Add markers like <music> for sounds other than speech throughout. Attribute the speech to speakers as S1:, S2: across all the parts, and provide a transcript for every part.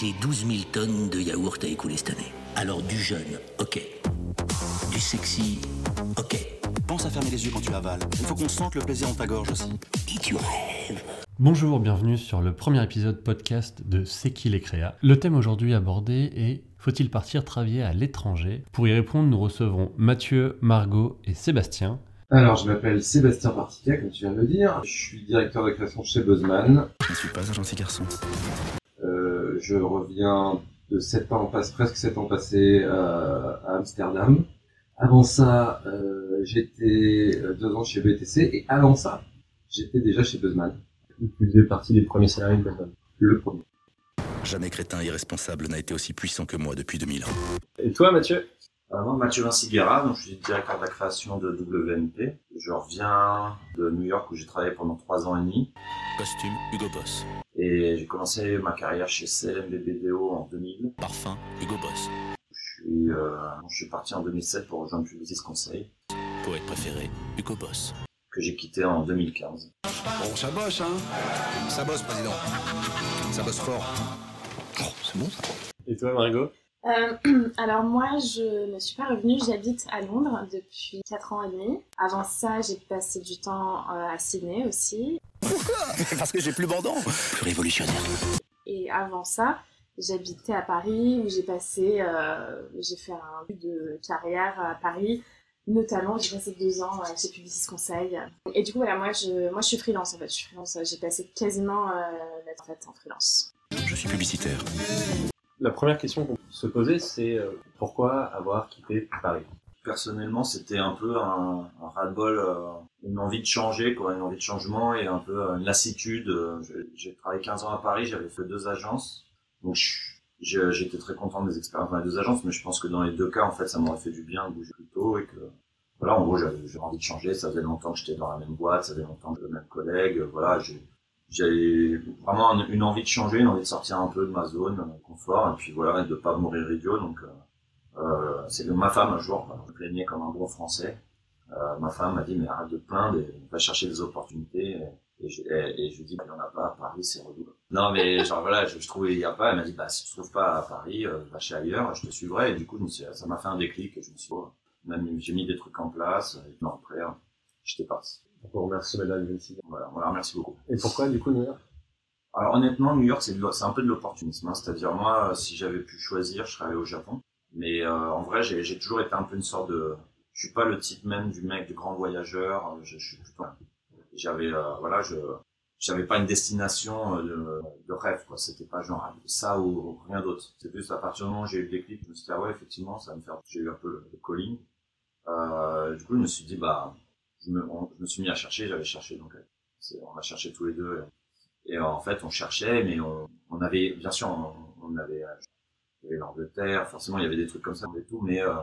S1: J'ai 12 000 tonnes de yaourt à écouler cette année. Alors du jeune, ok. Du sexy, ok.
S2: Pense à fermer les yeux quand tu avales. Il faut qu'on sente le plaisir dans ta gorge aussi.
S1: Et tu rêves.
S3: Bonjour, bienvenue sur le premier épisode podcast de C'est qui les créas? Le thème aujourd'hui abordé est Faut-il partir travailler à l'étranger? Pour y répondre, nous recevrons Mathieu, Margot et Sébastien.
S4: Alors, je m'appelle Sébastien Partica, comme tu viens de le dire. Je suis directeur de création chez Buzzman.
S2: Je ne suis pas un gentil garçon.
S4: Je reviens de 7 ans, passe presque 7 ans passés euh, à Amsterdam. Avant ça, euh, j'étais euh, deux ans chez BTC et avant ça, j'étais déjà chez Buzzman.
S5: Tu faisais partie des premiers salariés de Buzzman.
S4: Le premier.
S2: Jamais crétin irresponsable n'a été aussi puissant que moi depuis 2000 ans.
S5: Et toi, Mathieu?
S6: Moi, Mathieu Vinci Guerra, donc je suis directeur de la création de WNP. Je reviens de New York où j'ai travaillé pendant trois ans et demi.
S2: Costume, Hugo Boss.
S6: Et j'ai commencé ma carrière chez CLMBBDO en 2000.
S2: Parfum, Hugo Boss.
S6: Je suis, euh, je suis parti en 2007 pour rejoindre Publicis Conseil,
S2: Poète préféré, Hugo Boss.
S6: que j'ai quitté en 2015.
S2: Bon, ça bosse, hein? Ça bosse, président. Ça bosse fort. Oh, c'est bon, ça
S5: Et toi, Margot
S7: Euh, <clears throat> alors moi, je ne suis pas revenue, j'habite à Londres depuis 4 ans et demi. Avant ça, j'ai passé du temps euh, à Sydney aussi. <laughs>
S2: Parce que j'ai plus bandant. Plus révolutionnaire.
S7: Et avant ça, j'habitais à Paris où j'ai passé, euh, j'ai fait un but de carrière à Paris. Notamment, j'ai passé deux ans chez Publicis Conseil. Et du coup, voilà, moi, je, moi, je suis freelance en fait. Je suis freelance. J'ai passé quasiment euh, la retraite en freelance.
S2: Je suis publicitaire.
S5: La première question qu'on se poser, c'est euh, pourquoi avoir quitté Paris?
S6: Personnellement, c'était un peu un, un ras-le-bol, euh, une envie de changer, quoi, une envie de changement et un peu euh, une lassitude. J'ai- travaillé 15 ans à Paris, j'avais fait deux agences, donc j'étais très content des expériences dans les deux agences, mais je pense que dans les deux cas, en fait, ça m'aurait fait du bien de bouger plus tôt et que voilà, en gros, j'avais j'avais envie de changer. Ça faisait longtemps que j'étais dans la même boîte, ça faisait longtemps que le même collègue. Voilà, j'avais vraiment un- une envie de changer, une envie de sortir un peu de ma zone de confort et puis voilà, et de pas mourir idiot. Donc euh, euh, c'est que ma femme un jour euh, me plaignait comme un bon français. Euh, ma femme m'a dit mais arrête de plaindre et va chercher des opportunités. Et, je, et, et je lui dis il y en a pas à Paris, c'est relou. Non mais genre voilà, je, je trouvais il y a pas. Elle m'a dit bah si tu trouves pas à Paris, euh, va chez ailleurs, je te suivrai. Et du coup je ça m'a fait un déclic. Et je me suis oh, même j'ai mis des trucs en place. Et puis après j'étais parti.
S5: On vous remercie, Madame Vinci.
S6: Voilà, voilà, merci beaucoup.
S5: Et pourquoi, du coup, New York?
S6: Alors honnêtement, New York, c'est un peu de l'opportunisme. hein. C'est-à-dire moi, euh, si j'avais pu choisir, je serais allé au Japon. Mais euh, en vrai, j'ai toujours été un peu une sorte de... Je suis pas le type même du mec, du grand voyageur. Euh, Je, je suis plutôt... J'avais, euh, voilà, je... J'avais pas une destination de, de rêve, quoi. C'était pas genre ça ou rien d'autre. C'est plus à partir du moment où j'ai eu le déclic, je me suis dit, ah ouais, effectivement, ça va me faire... J'ai eu un peu le, le calling. Euh, du coup, je me suis dit, bah, je me, je me suis mis à chercher, j'avais cherché, donc euh, on a cherché tous les deux. Et, en fait, on cherchait, mais on, on avait, bien sûr, on, on avait, euh, avait l'Angleterre, forcément, il y avait des trucs comme ça et tout, mais euh,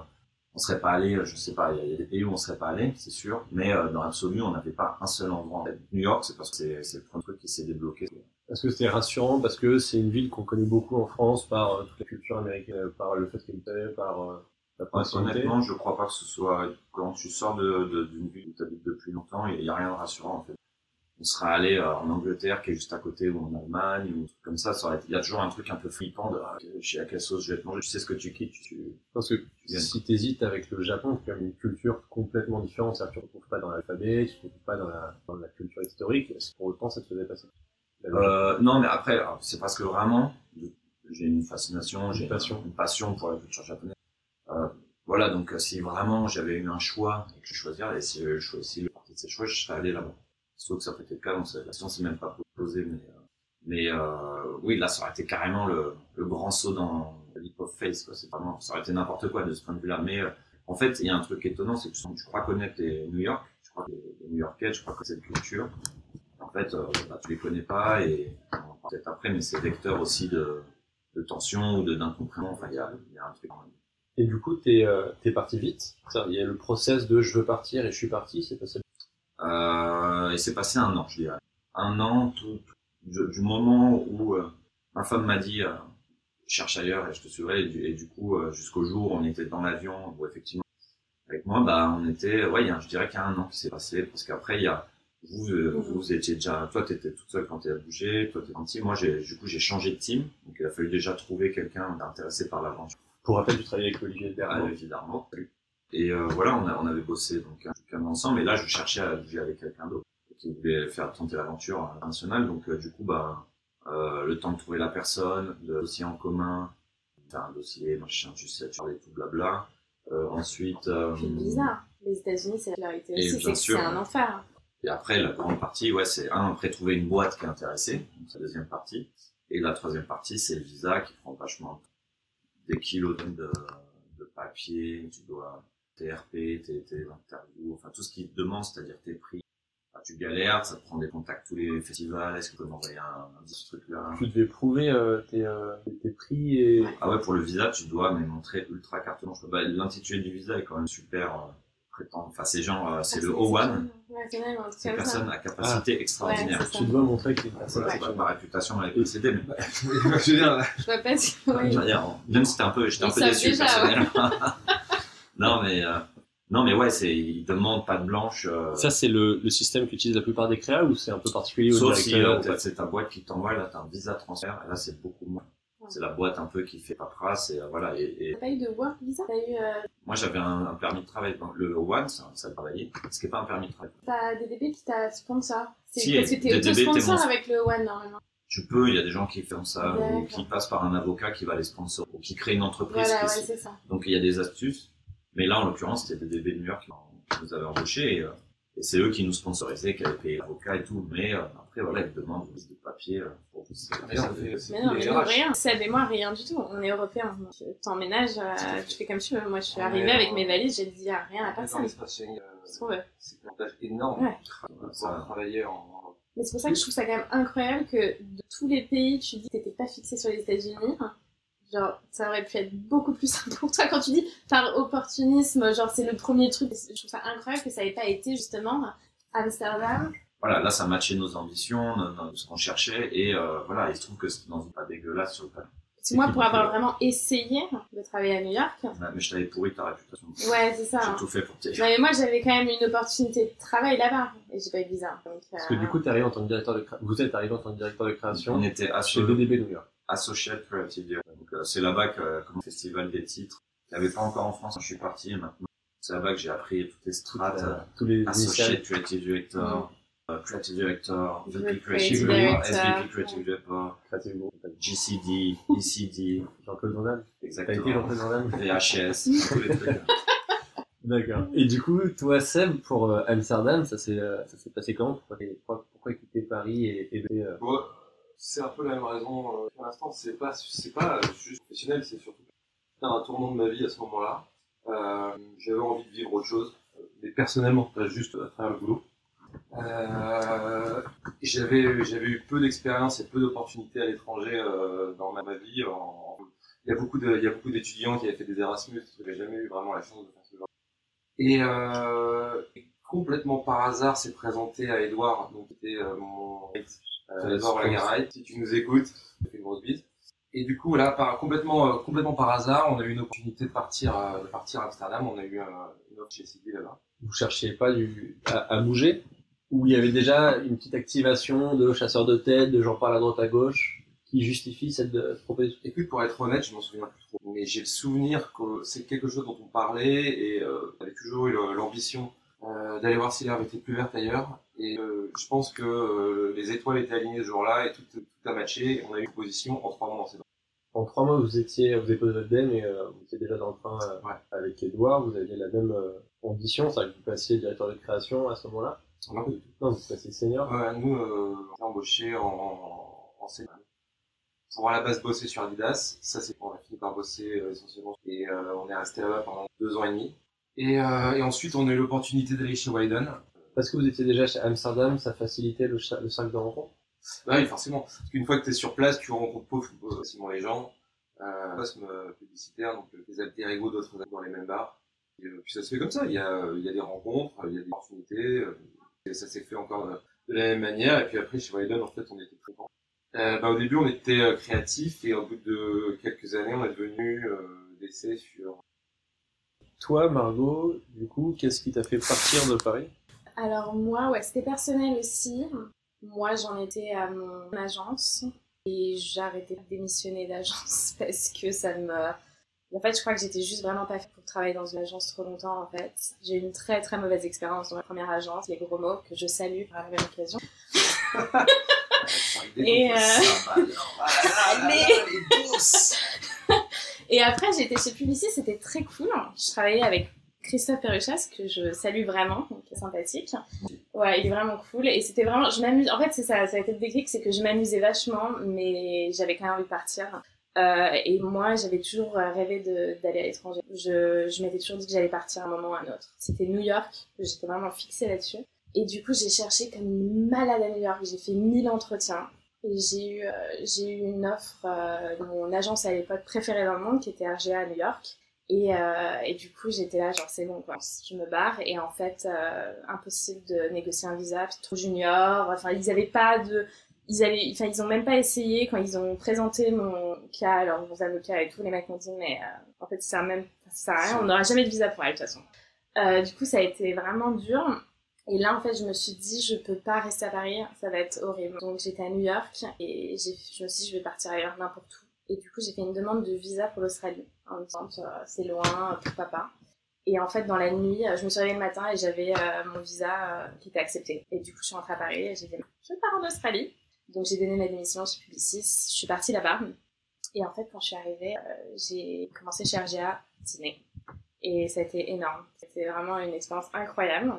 S6: on serait pas allé, euh, je sais pas, il y a- des pays où on serait pas allé, c'est sûr, mais euh, dans l'absolu, on n'avait pas un seul endroit. New York, c'est parce que c'est le premier truc qui s'est débloqué.
S5: Est-ce que c'était rassurant parce que c'est une ville qu'on connaît beaucoup en France par toute la culture américaine, par le fait qu'elle est par la proximité
S6: Honnêtement, je crois pas que ce soit quand tu sors de de- d'une ville où tu habites depuis longtemps, il y a rien de rassurant en fait. On serait allé euh, en Angleterre, qui est juste à côté, ou en Allemagne, ou comme ça. ça aurait été- Il y a toujours un truc un peu flippant de ah, je sais à quelle sauce je vais te manger. Tu sais ce que tu quittes. Tu, tu-
S5: Parce que si t'hésites avec le Japon, qui a une culture complètement différente, c'est-à-dire que tu ne retrouves pas dans l'alphabet, tu ne retrouves pas dans la, dans la culture historique, pour autant ça te faisait passer?
S6: Euh, non, mais après, c'est parce que vraiment, j'ai une fascination, j'ai
S5: Une passion.
S6: une passion pour la culture japonaise. Euh, voilà, donc euh, si vraiment j'avais eu un choix et que je choisirais, si je choisissais le parti de ces choix, je serais allé là-bas. Sauf que ça peut être le cas, donc la question s'est même pas posée, mais, euh, mais euh, oui, là, ça aurait été carrément le, le grand saut dans leap of faith, quoi. Vraiment, ça aurait été n'importe quoi de ce point de vue-là. Mais euh, en fait, il y a un truc étonnant, c'est que tu crois connaître les New York, tu crois que les, New Yorkais, tu crois que cette culture. En fait, euh, bah, tu les connais pas et peut-être après, mais c'est vecteur aussi de, de tension ou d'incompréhension. Enfin, il y a, y a un truc.
S5: Et du coup, t'es euh, t'es parti vite. Il y a le process de je veux partir et je suis parti, c'est passé.
S6: Euh, et c'est passé un an, je dirais. Un an, tout, tout- du, du moment où euh, ma femme m'a dit euh, cherche ailleurs et je te suivrai. Et du, et du coup, euh, jusqu'au jour où on était dans l'avion, où effectivement, avec moi, bah, on était, ouais, il y a- je dirais qu'il y a un an qui s'est passé, parce qu'après, il y a, vous, euh, vous, vous étiez déjà, toi, t'étais toute seule quand t'es bougé, toi, t'es gentil. Moi, j'ai, du coup, j'ai changé de team. Donc, il a fallu déjà trouver quelqu'un d'intéressé par l'aventure.
S5: Pour rappel, tu travaillais avec Olivier
S6: Ah,
S5: Dermo.
S6: évidemment. Et euh, voilà, on, a- on avait bossé donc un ensemble. Et là, je cherchais à bouger avec quelqu'un d'autre qui voulait faire tenter l'aventure internationale. Donc, euh, du coup, bah, euh, le temps de trouver la personne, le dossier en commun, faire un dossier, machin, tu sais, tu parlais tout blabla. Euh, ensuite, euh,
S7: Puis bizarre. Les États-Unis, c'est la vérité
S6: Et
S7: aussi, c'est c'est un enfer.
S6: Et après, la grande partie, ouais, c'est un, après trouver une boîte qui est intéressée, donc c'est la deuxième partie. Et la troisième partie, c'est le visa qui prend vachement des kilos de, de papier, tu dois TRP, tes, tes interviews, enfin tout ce qui te demande, c'est-à-dire tes prix. Enfin, tu galères, ça te prend des contacts tous les festivals, est-ce que tu peux m'envoyer un, un petit truc là?
S5: Tu devais prouver euh, tes, euh, tes prix et.
S6: Ah ouais, pour le visa, tu dois mais montrer ultra carte blanche. Bah, L'intitulé du visa est quand même super euh, prétend. Enfin, c'est genre, euh, c'est
S7: Ah,
S6: le O1,
S7: Ouais, c'est même un truc
S6: c'est
S7: comme ça.
S6: personne à capacité extraordinaire.
S7: Ouais, c'est ça.
S5: Tu dois montrer que
S6: pas ma réputation avec le CD, mais <laughs>
S4: je veux dire,
S7: Je vois pas si.
S6: je
S7: ouais.
S6: veux dire, même si c'était un peu, j'étais un peu déçu
S7: déjà,
S6: personnellement. <laughs> non, mais, euh, non, mais ouais, c'est, ils demandent pas de blanche, euh,
S5: Ça, c'est le, le système qu'utilisent la plupart des créas ou c'est un peu particulier au
S6: sauf si
S5: directeur
S6: euh,
S5: pas
S6: c'est ta boîte qui t'envoie, là, t'as un visa transfert, et là, c'est beaucoup moins. C'est la boîte un peu qui fait paperasse, et euh, voilà, et, et
S7: T'as pas eu de work visa T'as eu euh,
S6: moi, j'avais un, un permis de travail, donc le One, ça, ça travaillait, ce qui est pas un permis de travail.
S7: t'as DDB qui t'a sponsor C'est
S6: Si,
S7: parce que t'es
S6: DDB,
S7: auto-sponsor
S6: mon-
S7: avec le One normalement.
S6: Tu peux, il y a des gens qui font ça, ou qui passent par un avocat qui va les sponsor, ou qui crée une entreprise
S7: Voilà, ouais, c'est ça.
S6: Donc il y a des astuces. Mais là, en l'occurrence, c'était des DB de New York qui nous avaient embauchés. Et, euh, et c'est eux qui nous sponsorisaient, qui avaient payé l'avocat et tout. Mais après, voilà, ils demandent une liste de papier. euh, pour vous. C'est-
S4: Mais non,
S7: Mais non, rien. Seb et moi, rien du tout. On est européens. T'emménages, euh, tu fais comme tu veux. Moi, je suis arrivée avec
S4: euh,
S7: mes valises, j'ai dit ah, rien à personne.
S4: l'espace Schengen,
S7: Ce qu'on veut.
S4: C'est un avantage énorme
S7: Ouais.
S6: Ça-
S4: travailler en.
S7: Mais c'est pour ça que je trouve ça quand même incroyable que de tous les pays, tu dis que t'étais pas fixé sur les États-Unis. Genre, ça aurait pu être beaucoup plus simple pour toi quand tu dis par opportunisme, genre c'est le premier truc. Je trouve ça incroyable que ça ait pas été justement Amsterdam.
S6: Voilà, là, ça matchait nos ambitions, nos- nos- ce qu'on cherchait. Et euh, voilà, il se trouve que c'était dans une pas dégueulasse sur le papier.
S7: Parce que moi, pour avoir vraiment essayé de travailler à New York,
S6: Mais je t'avais pourri ta réputation.
S7: ouais, c'est ça.
S6: J'ai
S7: hein.
S6: tout fait pour t'aider.
S7: Non, mais moi, j'avais quand même une opportunité de travail là-bas et j'ai pas eu de visa. Donc,
S5: Parce que
S7: euh,
S5: du coup, t'es arrivé en tant que directeur de création. Vous êtes arrivé en tant que directeur de création
S6: On était
S5: chez DDB New York.
S6: Associate Creative Director. Donc, euh, c'est là-bas que, euh, comme festival des titres, il n'y avait pas encore en France quand je suis parti. Et maintenant, c'est là-bas que j'ai appris toutes les strates.
S5: Euh, tous les initiales.
S6: Associate Creative Director, euh, Creative Director, VP Creative
S7: Director.
S6: SVP Creative Director,
S5: Creative Group.
S6: GCD, ECD,
S5: Jean-Claude Van Damme. T'as été
S6: exactement,
S5: Jean-Claude Van Damme
S6: VHS, <laughs> tous les trucs.
S5: D'accord. Et du coup, toi, Seb, pour euh, Amsterdam, ça s'est euh, ça s'est passé comment Pourquoi, pourquoi, pourquoi quitter Paris et, et euh,
S4: Bon, c'est un peu la même raison. euh, Pour l'instant, c'est pas, c'est pas juste professionnel, c'est surtout un tournant de ma vie à ce moment-là. Euh, J'avais envie de vivre autre chose, euh, mais personnellement, pas juste à travers le boulot. Euh, j'avais, j'avais eu peu d'expérience et peu d'opportunités à l'étranger euh, dans ma, ma vie. En- Il y a beaucoup de, il y a beaucoup d'étudiants qui avaient fait des Erasmus, qui n'avaient jamais eu vraiment la chance de faire ce genre. Et, euh, et complètement par hasard, s'est présenté à Edouard, donc qui était mon ex, Edouard Lagaray. Si tu nous écoutes, je fais une grosse bise. Et du coup, là, par, complètement, euh, complètement par hasard, on a eu une opportunité de partir, euh, de partir à Amsterdam. On a eu euh, une offre chez Sylvie là-bas.
S5: vous cherchiez pas du, à, à bouger? Ou il y avait déjà une petite activation de chasseurs de tête, de gens par la droite à gauche, qui justifie cette euh, proposition
S4: Écoute, pour être honnête, je m'en souviens plus trop. Mais j'ai le souvenir que c'est quelque chose dont on parlait et euh, j'avais toujours eu l'ambition euh, d'aller voir si l'herbe était plus verte ailleurs. Et euh, je pense que euh, les étoiles étaient alignées ce jour-là et tout, tout a matché. On a eu une position en trois mois dans ces
S5: En trois mois, vous étiez, vous avez posé votre mais euh, vous étiez déjà dans le train
S4: Ouais.
S5: avec Edouard, vous aviez la même ambition, c'est-à-dire que vous passiez directeur de création à ce moment-là
S4: Non, pas du tout.
S5: Non, vous senior.
S4: Ouais, nous, euh, on s'est embauchés en, en CM. Pour à la base bosser sur Adidas, ça c'est on a fini par bosser euh, essentiellement et euh, on est resté là-bas pendant deux ans et demi. Et, et ensuite on a eu l'opportunité d'aller chez Wyden.
S5: Parce que vous étiez déjà chez Amsterdam, ça facilitait le, le cercle de rencontre?
S4: Bah oui, forcément. Parce qu'une fois que tu es sur place, tu rencontres pas facilement les gens. Euh, poste me publicitaire, donc des alter ego d'autres dans les mêmes bars. Et, puis ça se fait comme ça. Il y a, il y a des rencontres, il y a des opportunités. Euh, et ça s'est fait encore de, de la même manière. Et puis après, chez Wyden, en fait, on était très contents. Euh, bah, au début, on était euh, créatifs et au bout de quelques années, on est devenu euh, d'essai sur.
S5: Toi, Margot, du coup, qu'est-ce qui t'a fait partir de Paris?
S7: Alors moi, ouais, c'était personnel aussi. Moi, j'en étais à mon agence et arrêté de démissionner d'agence <laughs> parce que ça me... En fait, je crois que j'étais juste vraiment pas faite pour travailler dans une agence trop longtemps, en fait. J'ai eu une très très mauvaise expérience dans ma première agence, les gros mots, que je salue par la même occasion. <laughs> Et, euh, <laughs> <laughs> Et après, été chez Publicis, c'était très cool. Je travaillais avec Christophe Perruchas, que je salue vraiment, qui est sympathique. Ouais, il est vraiment cool. Et c'était vraiment, je m'amuse. En fait, c'est ça, ça a été le déclic, c'est que je m'amusais vachement, mais j'avais quand même envie de partir. Euh, et moi, j'avais toujours rêvé d'aller à l'étranger. Je, je m'étais toujours dit que j'allais partir à un moment ou à un autre. C'était New York, j'étais vraiment fixée là-dessus. Et du coup, j'ai cherché comme une malade à New York. J'ai fait 1000 entretiens. Et j'ai eu, euh, eu une offre euh, de mon agence à l'époque préférée dans le monde, qui était RGA à New York. Et, euh, et du coup, j'étais là, genre, c'est bon, quoi. Je me barre. Et en fait, impossible de négocier un visa, trop junior. Enfin, ils avaient pas de. Ils avaient, enfin, ils ont même pas essayé quand ils ont présenté mon cas, leurs avocats et tout. Les mecs m'ont dit, mais en fait, ça même, ça sert à rien. On n'aura jamais de visa pour elle, de toute façon. du coup, ça a été vraiment dur. Et là, en fait, je me suis dit, je peux pas rester à Paris, ça va être horrible. Donc, j'étais à New York et je me suis dit, je vais partir ailleurs, n'importe où. Et du coup, j'ai fait une demande de visa pour l'Australie. En me disant, euh, c'est loin, pourquoi pas. Et en fait, dans la nuit, je me suis réveillée le matin et j'avais euh, mon visa euh, qui était accepté. Et du coup, je suis rentrée à Paris et j'ai dit, je pars en Australie. Donc, j'ai donné ma démission chez Publicis. Je suis partie là-bas. Et en fait, quand je suis arrivée, j'ai commencé chez RGA Sydney. Et ça a été énorme. C'était vraiment une expérience incroyable.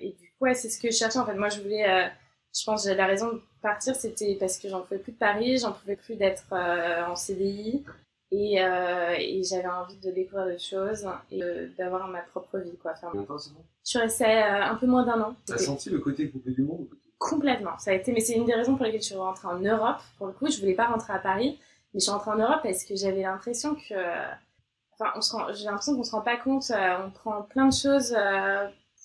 S7: Et du coup, ouais, c'est ce que je cherchais. En fait, moi, je voulais, euh, je pense, que la raison de partir, c'était parce que j'en pouvais plus de Paris, j'en pouvais plus d'être euh, en CDI. Et, euh, et j'avais envie de découvrir d'autres choses et d'avoir ma propre vie. Quoi.
S4: Enfin, c'est bon?
S7: Je suis restée un peu moins d'un an.
S4: T'as senti le côté coupé du monde
S7: Complètement. Ça a été, mais c'est une des raisons pour lesquelles je suis rentrée en Europe. Pour le coup, je voulais pas rentrer à Paris, mais je suis rentrée en Europe parce que j'avais l'impression que, enfin, j'ai l'impression qu'on se rend pas compte. on prend plein de choses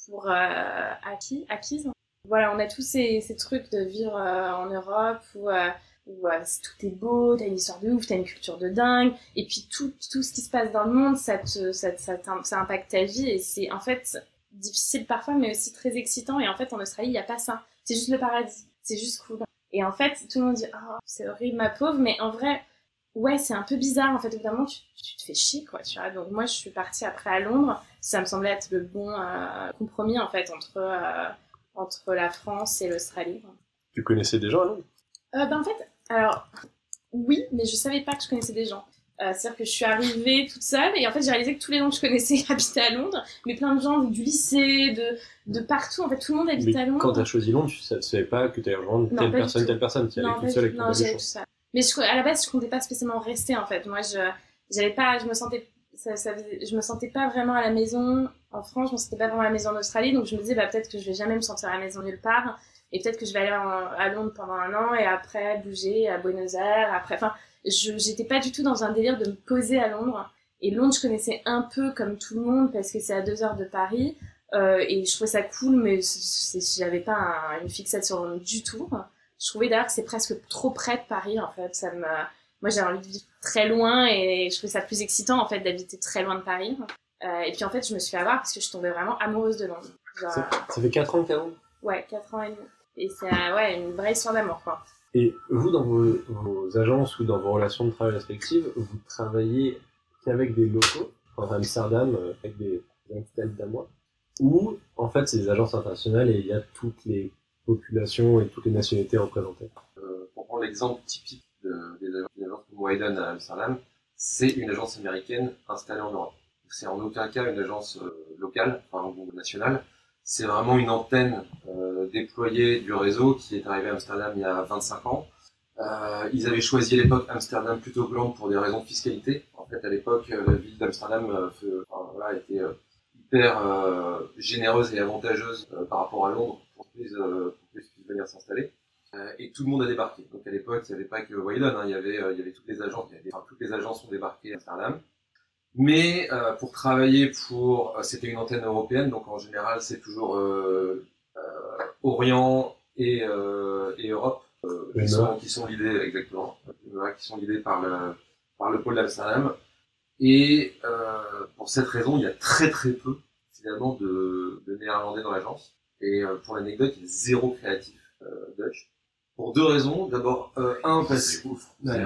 S7: pour euh, acquis, acquises. Voilà, on a tous ces, ces trucs de vivre euh, en Europe où, euh, où tout est beau, t'as une histoire de ouf, t'as une culture de dingue, et puis tout, tout ce qui se passe dans le monde, ça, te, ça, ça, ça impacte ta vie, et c'est en fait difficile parfois, mais aussi très excitant, et en fait en Australie, il n'y a pas ça. C'est juste le paradis, c'est juste cool. Et en fait, tout le monde dit, oh, c'est horrible, ma pauvre, mais en vrai, ouais, c'est un peu bizarre en fait. Évidemment, tu, tu te fais chier quoi, tu vois. Donc moi, je suis partie après à Londres. Ça me semblait être le bon euh, compromis en fait entre euh, entre la France et l'Australie.
S5: Tu connaissais des gens à Londres?
S7: Euh, Ben en fait, alors oui, mais je savais pas que je connaissais des gens. Euh, C'est-à-dire que je suis arrivée toute seule et en fait j'ai réalisé que tous les gens que je connaissais <laughs> habitaient à Londres, mais plein de gens du lycée, de, de partout, en fait tout le monde habite à Londres.
S5: Quand tu as choisi Londres, tu savais pas que tu allais rejoindre telle personne, telle personne, tu allais toute seule avec ton
S7: chance. Mais à la base, je comptais pas spécialement rester en fait. Moi, je j'avais pas, je me sentais, ça, je me sentais pas vraiment à la maison en France. Je me sentais pas vraiment à la maison en Australie. Donc je me disais, bah peut-être que je vais jamais me sentir à la maison nulle part. Et peut-être que je vais aller à Londres pendant un an et après bouger à Buenos Aires. Après, enfin, j'étais pas du tout dans un délire de me poser à Londres. Et Londres, je connaissais un peu comme tout le monde parce que c'est à deux heures de Paris. Euh, et je trouvais ça cool, mais j'avais pas un, une fixation du tout. Je trouvais d'ailleurs que c'est presque trop près de Paris, en fait. Ça me... Moi, j'ai envie de vivre très loin et je trouvais ça plus excitant, en fait, d'habiter très loin de Paris. Euh, et puis, en fait, je me suis fait avoir parce que je tombais vraiment amoureuse de Londres.
S5: ça, fait 4 ans que Londres?
S7: Ouais, 4 ans et demi. Et c'est ouais, une vraie histoire d'amour, quoi.
S5: Et vous, dans vos, vos, agences ou dans vos relations de travail respectives, vous travaillez qu'avec des locaux, enfin Amsterdam, euh, avec des installés d'amour, ou en fait c'est des agences internationales et il y a toutes les et toutes les nationalités représentées.
S4: Euh, pour prendre l'exemple typique de, des agences comme Wyden à Amsterdam, c'est une agence américaine installée en Europe. C'est en aucun cas une agence euh, locale, enfin nationale. C'est vraiment une antenne euh, déployée du réseau qui est arrivée à Amsterdam il y a 25 ans. Ils avaient choisi à l'époque Amsterdam plutôt Londres pour des raisons de fiscalité. En fait, à l'époque, la ville d'Amsterdam était hyper généreuse et avantageuse par rapport à Londres puisse, euh, puisse venir s'installer. Euh, et tout le monde a débarqué. Donc à l'époque, il n'y avait pas que Wydon, hein, il, y avait, euh, il y avait toutes les agences, il y avait, enfin, toutes les agences sont débarquées à Amsterdam. Mais euh, pour travailler pour, euh, c'était une antenne européenne, donc en général c'est toujours euh, Orient et, et Europe qui sont, qui sont l'idée exactement, qui sont l'idée par le par le pôle d'Amsterdam. Et pour cette raison, il y a très très peu finalement de, de néerlandais dans l'agence. Et euh, pour l'anecdote, il est zéro créatif euh, Dutch. Pour deux raisons. D'abord, euh, un parce
S6: C'est ouf.
S4: Ouais,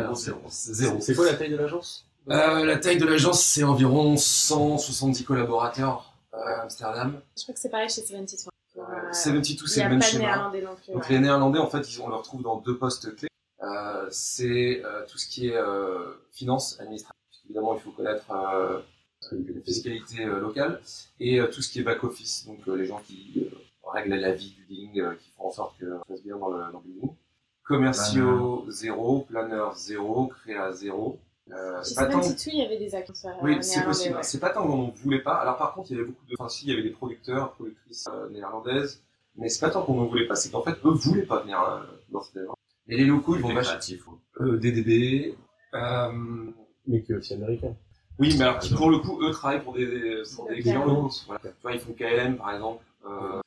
S6: Zéro.
S5: C'est quoi la taille de l'agence?
S4: Euh, la taille de l'agence, c'est environ 170 collaborateurs euh, à Amsterdam.
S7: Je crois que c'est pareil chez 72.
S4: Euh,
S7: Euh,
S4: 72,
S7: il n'y
S4: c'est
S7: a
S4: le même
S7: pas de
S4: schéma.
S7: néerlandais non plus.
S4: Donc
S7: ouais.
S4: les Néerlandais, en fait, ils, on les retrouve dans deux postes clés. Euh, c'est euh, tout ce qui est euh, finance, administration. Évidemment, il faut connaître euh, la fiscalité euh, locale et euh, tout ce qui est back office. Donc euh, les gens qui euh, règlent la vie du building, euh, qui font en sorte que ça se passe bien dans le, dans le building. Commerciaux zéro, planeur zéro, créa zéro. Euh, pas tant-
S7: 72, il y avait des acteurs euh,
S4: oui, c'est possible.
S7: ouais.
S4: C'est pas tant qu'on n'en voulait pas. Alors par contre, il y avait beaucoup de. Enfin, si, il y avait des producteurs, productrices euh, néerlandaises, mais c'est pas tant qu'on n'en voulait pas. C'est qu'en fait, eux voulaient pas venir euh, dans cet événement. Et les locaux, ils vont
S6: ouais.
S4: Euh, DDB. Euh,
S5: Mais qui est aussi américain.
S4: oui, mais alors qui, pour le coup, eux travaillent pour des, des- pour des clients locaux. Voilà. Tu vois, ils font KLM par exemple. Euh,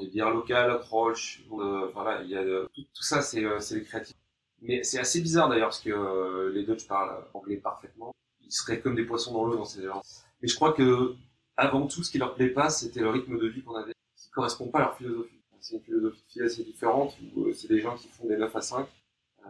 S4: des bières locales, Roche. Euh, enfin là, il y a de- tout, tout ça, c'est euh, c'est les créatifs. Mais c'est assez bizarre d'ailleurs parce que euh, les Dutch parlent anglais parfaitement. Ils seraient comme des poissons dans l'eau dans ces gens. Mais je crois que avant tout, ce qui leur plaît pas, c'était le rythme de vie qu'on avait, qui correspond pas à leur philosophie. C'est une philosophie de vie assez différente où euh, c'est des gens qui font des 9 à 5.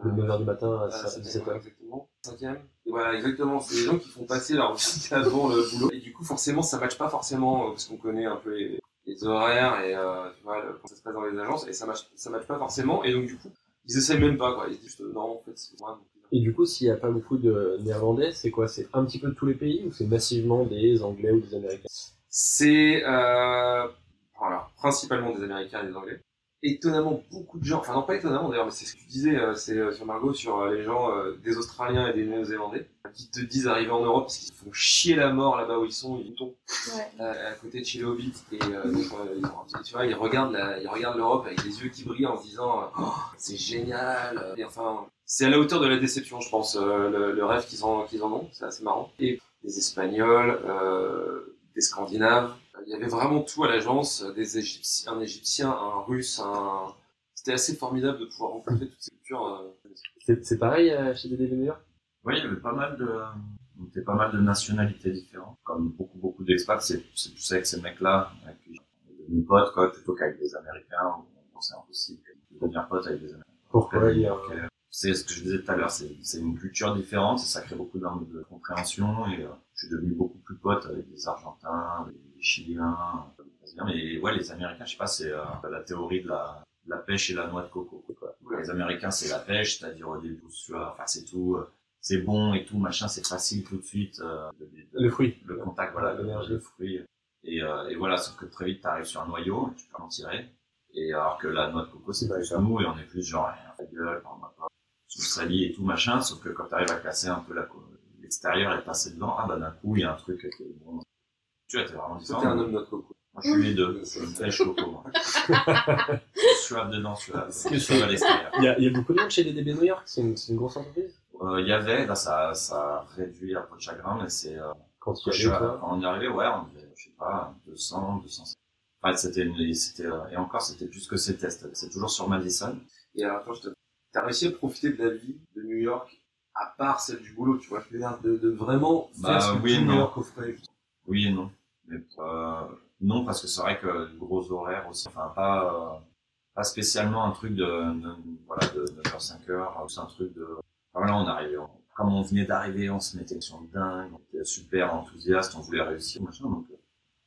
S5: De
S4: Euh,
S5: 9h du matin à
S4: ah, c'est
S5: 17h.
S4: Exactement. Cinquième. Et voilà, exactement. C'est des gens qui font passer leur vie <laughs> avant le boulot. Et du coup, forcément, ça matche pas forcément, euh, parce qu'on connaît un peu les, les horaires et, euh, tu vois, le- comment ça se passe dans les agences, et ça matche, ça matche pas forcément. Et donc, du coup, ils essayent même pas, quoi. Ils se disent, juste, non, en fait, c'est moi. donc,
S5: Et du coup, s'il n'y a pas beaucoup de néerlandais, c'est quoi? C'est un petit peu de tous les pays ou c'est massivement des anglais ou des américains?
S4: C'est, euh, voilà, principalement des Américains et des Anglais. Étonnamment, beaucoup de gens, enfin non pas étonnamment d'ailleurs, mais c'est ce que tu disais, euh, c'est euh, sur Margot, sur euh, les gens euh, des Australiens et des Néo-Zélandais, qui te disent arriver en Europe parce qu'ils se font chier la mort là-bas où ils sont, ils tombent
S7: Ouais. <laughs>
S4: à côté de chez Hobbit et euh, donc, euh, tu vois, ils regardent la- ils regardent l'Europe avec les yeux qui brillent en se disant Oh, c'est génial. Et enfin, c'est à la hauteur de la déception, je pense, euh, le, le rêve qu'ils en, qu'ils en ont, c'est assez marrant. Et des Espagnols, euh, des Scandinaves, il y avait vraiment tout à l'agence, des Égyptiens, un Égyptien, un Russe, un... C'était assez formidable de pouvoir rencontrer toutes ces cultures. euh,
S5: C'est pareil euh, chez DDB New York
S6: Oui, il y avait pas mal de, était pas mal de nationalités différentes. Comme beaucoup, beaucoup d'expats, c'est, plus avec ces mecs-là, avec qui on est devenus potes, quoi, plutôt qu'avec des Américains, on pensait impossible de devenir potes avec des Américains.
S5: Pourquoi il y a
S6: Donc, euh, C'est ce que je disais tout à l'heure, c'est, une culture différente, et ça crée beaucoup d'armes de compréhension, et euh, je suis devenu beaucoup plus pote avec des Argentins, des Chiliens, des Brésiliens, mais ouais, les Américains, je sais pas, c'est euh, la théorie de la, la pêche et la noix de coco, quoi. Les Américains, c'est la pêche, c'est-à-dire au début, enfin, c'est tout, euh, c'est bon et tout, machin, c'est facile tout de suite, euh, le,
S5: le fruit
S6: le contact, voilà, le, fruit. Et, euh, et voilà, sauf que très vite, t'arrives sur un noyau, tu peux en tirer. Et alors que la noix de coco, c'est plus mou et on est plus genre, rien, ta gueule, parle-moi pas, sous sali et tout, machin, sauf que quand t'arrives à casser un peu la l'extérieur et passer dedans, ah bah d'un coup, il y a un truc qui est bon. Tu vois, t'es vraiment différent.
S4: un homme coco.
S6: Moi, je suis les deux. <laughs> Je suis une pêche coco, moi. suave dedans, suave, suave à l'extérieur.
S5: Il y, a, il y a beaucoup de monde chez DDB New York, c'est une, c'est une grosse entreprise?
S6: Euh, Il y avait, là, ça, ça a réduit un peu de chagrin, mais c'est, euh,
S5: Quand tu y
S6: quand on est arrivé, ouais, on avait, je sais pas, 200, 250. Enfin, c'était, une- c'était, euh, et encore, c'était plus que ces tests. C'est toujours sur Madison.
S4: Et alors, attends, je te... T'as réussi à profiter de la vie de New York, à part celle du boulot, tu vois, je veux dire, de, de vraiment faire
S6: Bah,
S4: ce que
S6: oui et
S4: tout New
S6: non.
S4: York offrait.
S6: Oui et non. Mais, euh, non, parce que c'est vrai que gros horaires aussi. Enfin, pas, euh, pas spécialement un truc de, de voilà, de 9h, 5h. C'est un truc de, enfin, voilà, on arrivait, on- comme on venait d'arriver, on se mettait sur le dingue, on était super enthousiaste, on voulait réussir, machin, donc, euh,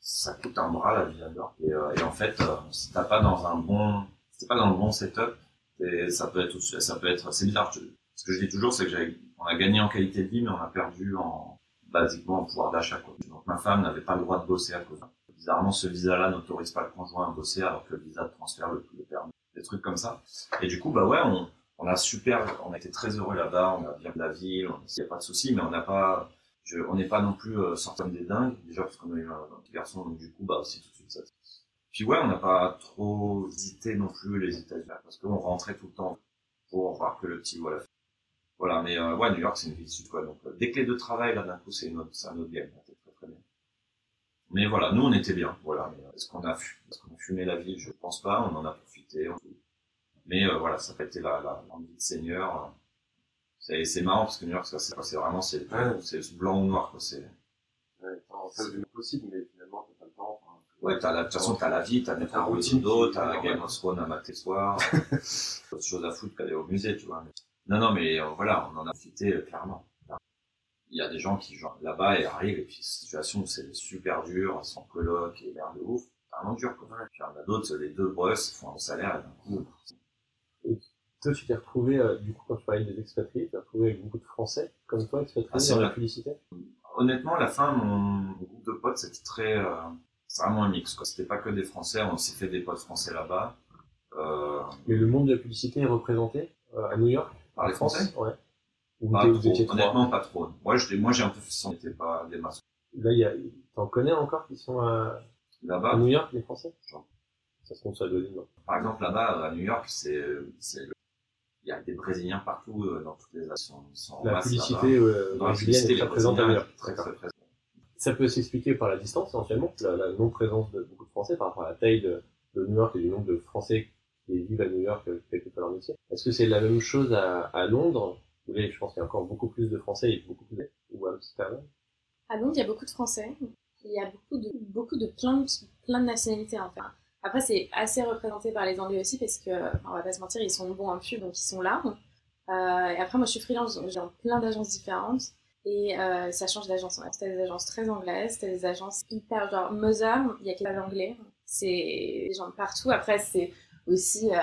S6: ça coûte un bras, la vie à New York. Et, euh, et en fait, euh, si t'as pas dans un bon, si t'es pas dans le bon setup, et ça peut être, ça peut être, c'est bizarre. Je- ce que je dis toujours, c'est que j'ai, on a gagné en qualité de vie, mais on a perdu en, basiquement en pouvoir d'achat. Donc, ma femme n'avait pas le droit de bosser à cause. Bizarrement, ce visa-là n'autorise pas le conjoint à bosser, alors que le visa de transfert le, le permet. Des trucs comme ça. Et du coup, bah ouais, on, on a super, on a été très heureux là-bas, on a bien de la ville, il n'y a pas de souci, mais on n'a pas, je, on n'est pas non plus euh, sorti comme des dingues, déjà parce qu'on a eu un, un petit garçon, donc du coup, bah aussi tout de suite ça. Puis ouais, on n'a pas trop visité non plus les États-Unis, parce qu'on rentrait tout le temps pour voir que le petit, voilà. Voilà, mais euh, ouais, New York, c'est une ville sud, quoi. Donc, euh, dès que les deux travaillent, là, d'un coup, c'est un autre game. c'est très, très bien. Mais voilà, nous, on était bien. Voilà. Mais, euh, est-ce qu'on a, fu- est-ce qu'on a fumé la ville? Je pense pas. On en a profité. on- Mais euh, voilà, ça a été la, la, la vie de seigneur. C'est, c'est marrant parce que New York, ça, c'est, c'est vraiment, c'est,
S4: Ouais.
S6: c'est blanc ou noir, quoi. C'est,
S4: Ouais, en possible, mais finalement, t'as pas le temps.
S6: Ouais, t'as la, de toute façon, t'as la vie, t'as
S4: Ta routine qui-
S6: t'as. Game of Thrones à mater soir, <laughs> autre chose à foutre qu'aller au musée, tu vois. Non, non, mais euh, voilà, on en a profité euh, clairement. Il y a des gens qui, genre, là-bas, et arrivent, et puis, situation où c'est super dur, sans coloc et l'air de ouf, c'est vraiment dur, quoi. Puis, il y en a d'autres, les deux boss font un salaire, et d'un coup,
S5: Toi, tu t'es retrouvé, euh, du coup, quand tu parlais des expatriés, tu t'es retrouvé avec beaucoup de Français, comme toi, expatriés
S6: Ah,
S5: dans la publicité?
S6: honnêtement, à la fin, mon groupe de potes, c'était très, c'est vraiment un mix, quoi. C'était pas que des Français, on s'est fait des potes français là-bas,
S5: Mais le monde de la publicité est représenté à New York,
S6: par les Français.
S5: Ouais. Ou
S6: Pas trop, honnêtement, pas trop. Moi, j'ai un peu on n'était pas des masses.
S5: Là, il y a, t'en connais encore qui sont à, New York, les Français
S6: Genre.
S5: Ça se compte sur main.
S6: par exemple, là-bas, à New York, c'est, c'est, il y a des Brésiliens partout, euh, dans toutes les en
S5: La publicité euh,
S6: Dans la
S5: brésilienne
S6: publicité,
S5: est très
S6: les
S5: présente à New York.
S6: très, très présents.
S5: Ça peut s'expliquer par la distance, essentiellement, la, la non-présence de beaucoup de Français par rapport à la taille de, de New York et du nombre de Français qui vivent à New York, euh, quel que soit leur métier. Est-ce que c'est la même chose à, Londres où là, je pense qu'il y a encore beaucoup plus de Français et beaucoup plus ou à Amsterdam?
S7: À Londres, il y a beaucoup de Français. Il y a beaucoup de, beaucoup de plein, de plein de nationalités en fait. Après, c'est assez représenté par les Anglais aussi parce que, enfin, on va pas se mentir, ils sont bons en pub, donc ils sont là. Euh, et après, moi, je suis freelance, donc j'ai plein d'agences différentes. Et euh, ça change d'agence. T'as des agences très anglaises, t'as des agences hyper genre Mozart, il y a quelques anglais. C'est des gens partout. Après, c'est aussi euh,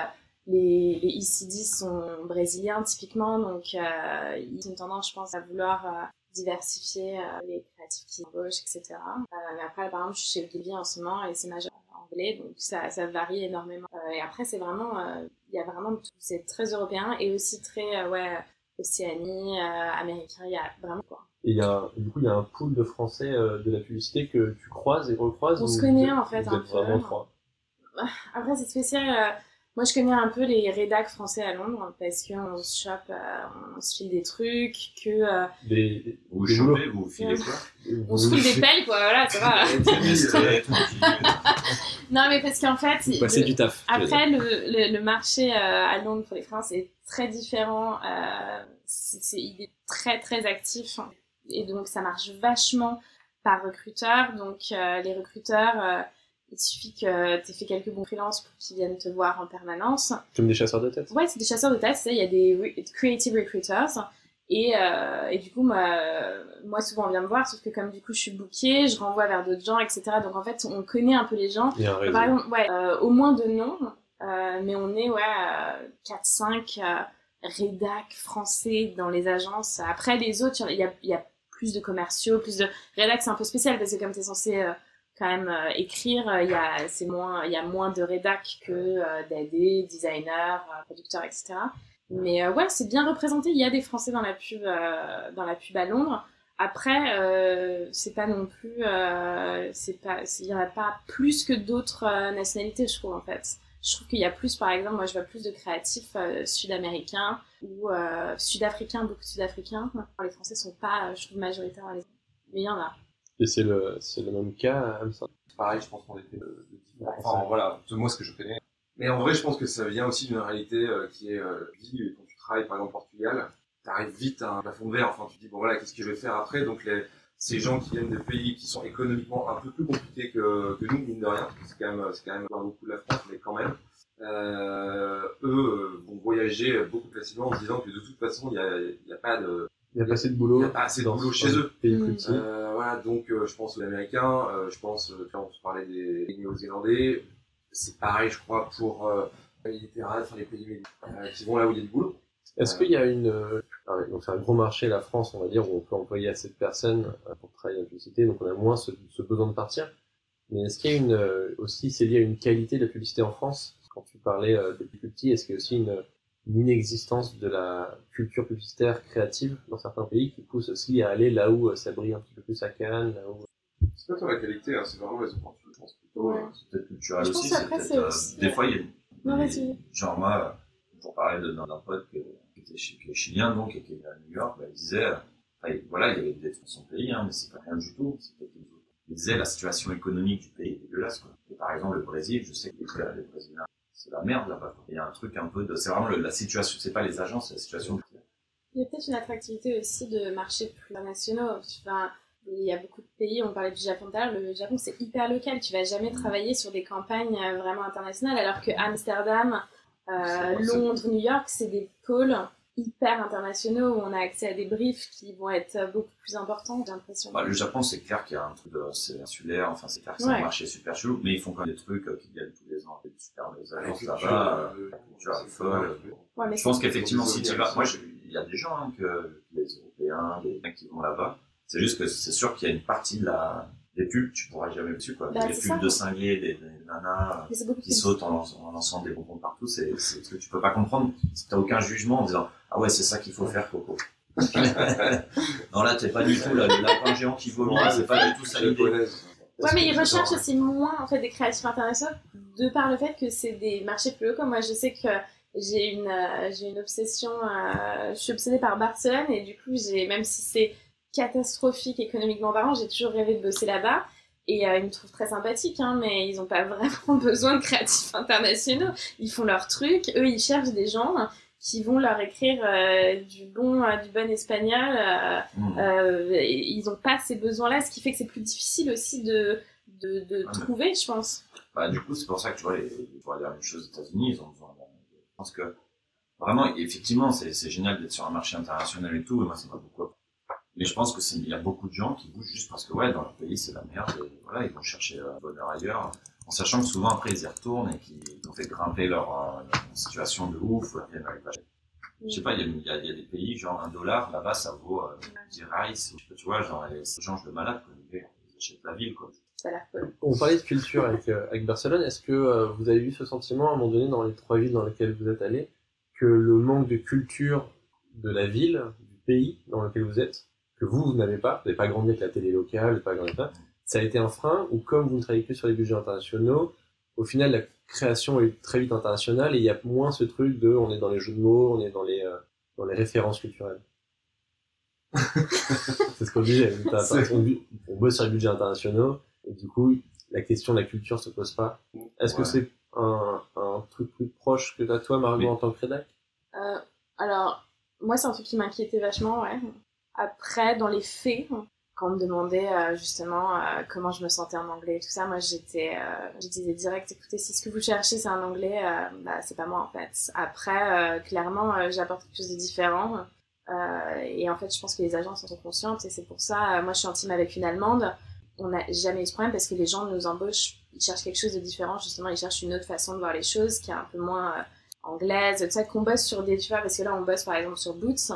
S7: les, les ECD sont brésiliens typiquement, donc euh, ils ont tendance, je pense, à vouloir euh, diversifier euh, les créatifs qui embauchent, etc. Mais après, par exemple, je suis chez Ogilvy en ce moment et c'est majeur anglais, donc ça, ça varie énormément. Et après, c'est vraiment, il y a vraiment tout. C'est très européen et aussi très, ouais, Océanie, américain, il y a vraiment quoi.
S5: Et y a, du coup, il y a un pool de Français de la publicité que tu croises et recroises
S7: On se connaît, en fait, un peu.
S5: vraiment trois?
S7: Après, c'est spécial. euh, moi, je connais un peu les rédacs français à Londres parce qu'on se chope, euh, on se file des trucs, que euh,
S5: Des,
S6: Vous
S5: des
S6: chopez, vous filez quoi? <laughs>
S7: on se roule des pelles, quoi. Voilà, ça va.
S6: Restez, <laughs>
S7: non, mais parce qu'en fait,
S5: Vous passez
S7: le-
S5: du taf. tu.
S7: Après, le, le, le marché euh, à Londres pour les freelances est très différent. Euh, c'est, c'est- il est très, très actif. Et donc, ça marche vachement par recruteur. Donc, euh, les recruteurs, euh, il suffit que tu aies fait quelques bons freelances pour qu'ils viennent te voir en permanence.
S5: Comme des chasseurs de tête.
S7: Ouais, c'est des chasseurs de tête. Il y a des re- creative recruiters. Et, euh, et du coup, moi, moi, souvent, on vient me voir, sauf que comme du coup, je suis bookée, je renvoie vers d'autres gens, etc. Donc, en fait, on connaît un peu les gens.
S5: Il y a un réseau.
S7: Par exemple, ouais, euh, au moins de noms, euh, mais on est ouais, euh, 4-5 euh, rédacs français dans les agences. Après, les autres, il y, a- y a plus de commerciaux, plus de... Rédac, c'est un peu spécial parce que comme tu es censé quand même euh, écrire, euh, il y, a, c'est moins, il y a moins de rédacs que d'AD, euh, producteurs, etc. Mais ouais, c'est bien représenté. Il y a des Français dans la pub, dans la pub à Londres. Après, c'est pas non plus, c'est pas, il y en a pas plus que d'autres nationalités, je trouve en fait. Je trouve qu'il y a plus, par exemple, moi je vois plus de créatifs sud-américains ou sud-africains, beaucoup de sud-africains. Les Français sont pas, je trouve, majoritaires les, mais il y en a.
S5: Et c'est le, c'est le même cas à Amsterdam.
S4: pareil, je pense qu'on était de, de différents. Enfin, voilà, de moi, ce que je connais. Mais en vrai, je pense que ça vient aussi d'une réalité euh, qui est euh, vie. Quand tu travailles, par exemple, au Portugal, t'arrives vite à un plafond de verre. Enfin, tu te dis, bon, voilà, qu'est-ce que je vais faire après? Donc, les, ces gens qui viennent de pays qui sont économiquement un peu plus compliqués que, que nous, mine de rien, parce que c'est quand même, c'est quand même pas beaucoup de la France, mais quand même, euh, eux euh, vont voyager beaucoup plus facilement en se disant que de toute façon, il n'y a, il y a pas de,
S5: Il y a pas assez de
S4: il
S5: boulot.
S4: y a pas assez de
S5: dans
S4: boulot chez eux.
S5: Pays
S7: Mm.
S5: plus petit.
S4: Euh, voilà, donc euh, je pense aux Américains, euh, je pense, euh, on se parlait des, des Néo-Zélandais, c'est pareil, je crois, pour euh, les littéraires, enfin les pays euh, qui vont là où il y a du boulot.
S5: Est-ce qu'il y a une, euh, ah donc c'est un gros marché la France, on va dire, où on peut employer assez de personnes euh, pour travailler à la publicité, donc on a moins ce, ce besoin de partir. Mais est-ce qu'il y a une, euh, aussi, c'est lié à une qualité de la publicité en France? Quand tu parlais euh, depuis plus petit, est-ce qu'il y a aussi une, une inexistence de la culture publicitaire créative dans certains pays qui pousse aussi à aller là où euh, ça brille un petit peu plus à Cannes, là où...
S4: C'est pas tant la qualité, hein, c'est vraiment les opportunités, je pense plutôt.
S7: Ouais.
S4: euh,
S6: C'est peut-être culturel aussi. c'est
S7: après,
S6: peut-être, euh,
S7: aussi-
S6: Des fois, il y a
S7: Non, vas-y.
S6: genre moi, pour parler de- d'un pote qui était qui est chilien donc et qui est à New York, bah, il disait, euh, enfin, voilà, il y avait des de son pays, hein, mais c'est pas rien du tout. c'est peut-être une- Il disait la situation économique du pays est dégueulasse. Quoi. Et par exemple, le Brésil, je sais que les Brésiliens, c'est la merde là-bas. quoi. Il y a un truc un peu de, c'est vraiment le- la situation, c'est pas les agences, c'est la situation. du.
S7: Il y a peut-être une attractivité aussi de marchés plus nationaux. Enfin, il y a beaucoup de pays, on parlait du Japon tout à l'heure, le Japon c'est hyper local, tu vas jamais travailler sur des campagnes euh, vraiment internationales, alors que Amsterdam, euh, Londres, New York, c'est des pôles hyper internationaux où on a accès à des briefs qui vont être beaucoup plus importants, j'ai l'impression.
S6: Bah, le Japon, c'est clair qu'il y a un truc de, c'est insulaire, enfin, c'est clair que c'est
S7: Ouais.
S6: un marché super chelou, mais ils font quand même des trucs euh, qui viennent tous les ans, des super des agences là-bas, euh, la culture est folle.
S7: Ouais, mais
S6: Je pense qu'effectivement, si tu vas, moi, il y a des gens, hein, que, les Européens, les mecs qui vont là-bas, c'est juste que c'est sûr qu'il y a une partie de la, des pubs, tu pourras jamais dessus, quoi.
S7: Bah,
S6: des pubs
S7: ça.
S6: de cinglés, des, des nanas, qui sautent en lançant, en lançant des bonbons partout, c'est, c'est ce que tu peux pas comprendre. T'as aucun jugement en disant, ah ouais, c'est ça qu'il faut faire, Coco. <laughs> non, là, t'es pas du tout, là, le lapin géant qui vomit, c'est pas du tout ça l'idée.
S7: Ouais, mais ils recherchent aussi moins en fait des créatifs internationaux de par le fait que c'est des marchés plus locaux. Moi, je sais que j'ai une euh, j'ai une obsession, euh, je suis obsédée par Barcelone et du coup, j'ai même si c'est catastrophique économiquement parlant, j'ai toujours rêvé de bosser là-bas. Et euh, ils me trouvent très sympathique, hein, mais ils n'ont pas <laughs> vraiment besoin de créatifs internationaux. Ils font leur truc. Eux, ils cherchent des gens qui vont leur écrire euh, du bon euh, du bon espagnol. euh,
S6: Mmh.
S7: euh, et ils n'ont pas ces besoins-là, ce qui fait que c'est plus difficile aussi de, de, de
S6: Ah, mais-
S7: trouver, je pense.
S6: Bah, du coup, c'est pour ça que tu vois, les, la même chose aux États-Unis, ils ont besoin Je pense que vraiment, effectivement, c'est génial d'être sur un marché international et tout, et moi, ça m'a beaucoup. Mais je pense que il y a beaucoup de gens qui bougent juste parce que, ouais, dans leur pays, c'est la merde, et voilà, ils vont chercher le bonheur ailleurs, en sachant que souvent, après, ils y retournent et qu'ils ont fait grimper leur, euh, leur situation de ouf, la- Je sais pas, il y, a- y y des pays, genre un dollar, là-bas, ça vaut euh, 10 rice, tu vois, genre, ça change de malade, quoi, ils achètent la ville, quoi.
S7: Ça a l'air cool.
S5: On parlait de culture avec, euh, avec Barcelone. Est-ce que euh, vous avez eu ce sentiment à un moment donné dans les trois villes dans lesquelles vous êtes allé que le manque de culture de la ville, du pays dans lequel vous êtes, que vous, vous n'avez pas, vous n'avez pas grandi avec la télé locale, vous n'avez pas grandi avec ça, ça a été un frein ou comme vous ne travaillez que sur les budgets internationaux, au final la création est très vite internationale et il y a moins ce truc de on est dans les jeux de mots, on est dans les, euh, dans les références culturelles. <laughs> C'est ce qu'on disait. on, on, bosse sur les budgets internationaux et du coup la question de la culture se pose pas. Est-ce que c'est un, un truc plus proche que toi, Margot, en tant que rédac?
S7: Euh, alors, moi, c'est un truc qui m'inquiétait vachement, ouais. Après, dans les faits, quand on me demandait euh, justement euh, comment je me sentais en anglais et tout ça, moi, j'étais, euh, je disais direct, écoutez, si ce que vous cherchez, c'est un anglais, bah, c'est pas moi, en fait. Après, clairement, j'apporte quelque chose de différent. Et en fait, je pense que les agences en sont conscientes et c'est pour ça, moi, je suis en team avec une Allemande. On n'a jamais eu ce problème parce que les gens nous embauchent, ils cherchent quelque chose de différent, justement, ils cherchent une autre façon de voir les choses qui est un peu moins anglaise, tout ça, qu'on bosse sur des, tu parce que là, on bosse par exemple sur Boots,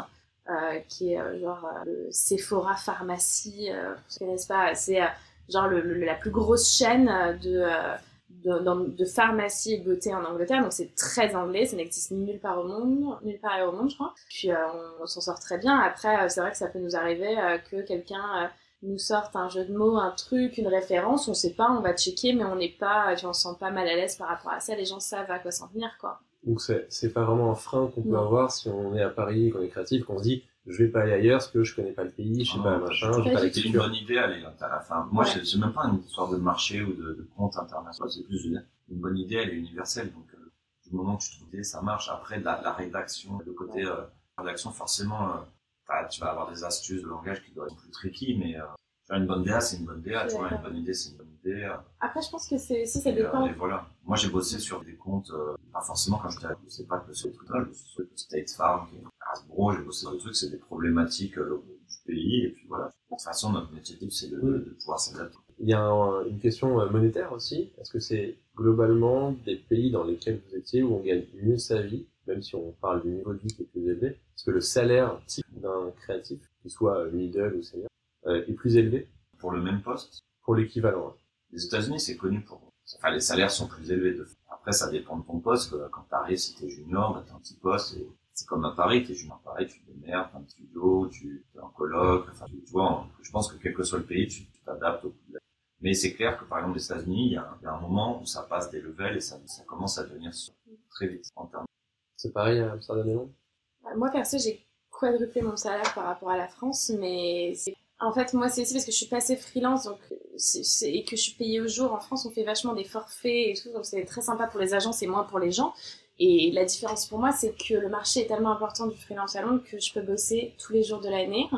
S7: qui est euh, genre euh, le Sephora pharmacie, euh, pour ceux qui connaissent pas, c'est euh, genre le, le- la plus grosse chaîne euh, de, euh, de, dans- de pharmacie et beauté en Angleterre, donc c'est très anglais, ça n'existe nulle part au monde, nulle part au monde, je crois. Puis euh, on, s'en sort très bien. Après, euh, c'est vrai que ça peut nous arriver euh, que quelqu'un euh, nous sorte un jeu de mots, un truc, une référence, on sait pas, on va checker, mais on n'est pas, tu on se sent pas mal à l'aise par rapport à ça, les gens savent à quoi s'en tenir, quoi.
S5: Donc c'est c'est pas vraiment un frein qu'on peut
S7: Non.
S5: avoir si on est à Paris, qu'on est créatif, qu'on se dit je vais pas aller ailleurs parce que je connais pas le pays, je sais
S6: Ah
S5: pas
S6: non,
S5: machin,
S6: je
S5: j'ai pas la
S6: C'est une bonne idée, elle est à la fin. Moi,
S7: Ouais.
S6: c'est c'est même pas une histoire de marché ou de, de compte international, c'est plus une, une bonne idée, elle est universelle. Donc, euh, du moment que tu trouves ça marche. Après, la, la rédaction, le côté euh, rédaction, forcément, euh, tu vas avoir des astuces de langage qui doivent être plus tricky, mais euh, faire une bonne DA, c'est une bonne DA, tu vois, une bonne idée, c'est une bonne idée. Euh,
S7: Après, je pense que c'est aussi, ça
S6: euh,
S7: dépend.
S6: et voilà. Moi, j'ai bossé sur des comptes, euh, pas forcément quand j'étais à je sais pas que sur les trucs là, je sur le State Farm, qui est Hasbro, j'ai bossé sur des trucs, c'est des problématiques euh, du pays, et puis voilà. De toute façon, notre métier, c'est de, pouvoir s'adapter.
S5: Il y a un- une question euh, monétaire aussi. Est-ce que c'est globalement des pays dans lesquels vous étiez où on gagne mieux sa vie, même si on parle du niveau de vie qui est plus élevé? Est-ce que le salaire type d'un créatif, qu'il soit euh, middle ou senior, euh, est plus élevé?
S6: Pour le même poste,
S5: pour l'équivalent hein
S6: les États-Unis, c'est connu pour. Enfin, les salaires sont plus élevés. De... Après, ça dépend de ton poste. Quand t'arrives, si t'es junior, bah, t'as un petit poste. Et c'est comme à Paris, t'es junior à Paris, tu te démerdes, t'as un studio, tu es en coloc. Enfin, tu, vois, en- je pense que quel que soit le pays, tu t'adaptes au Mais c'est clair que par exemple, les États-Unis, il y, a, il y a un moment où ça passe des levels et ça, ça commence à devenir très vite en termes.
S5: C'est pareil à Amsterdam et Londres
S7: Moi, perso, j'ai quadruplé mon salaire par rapport à la France, mais c'est- en fait, moi, c'est aussi parce que je suis passée freelance donc et que je suis payée au jour. En France, on fait vachement des forfaits et tout, donc c'est très sympa pour les agences et moins pour les gens. Et la différence pour moi, c'est que le marché est tellement important du freelance à Londres que je peux bosser tous les jours de l'année,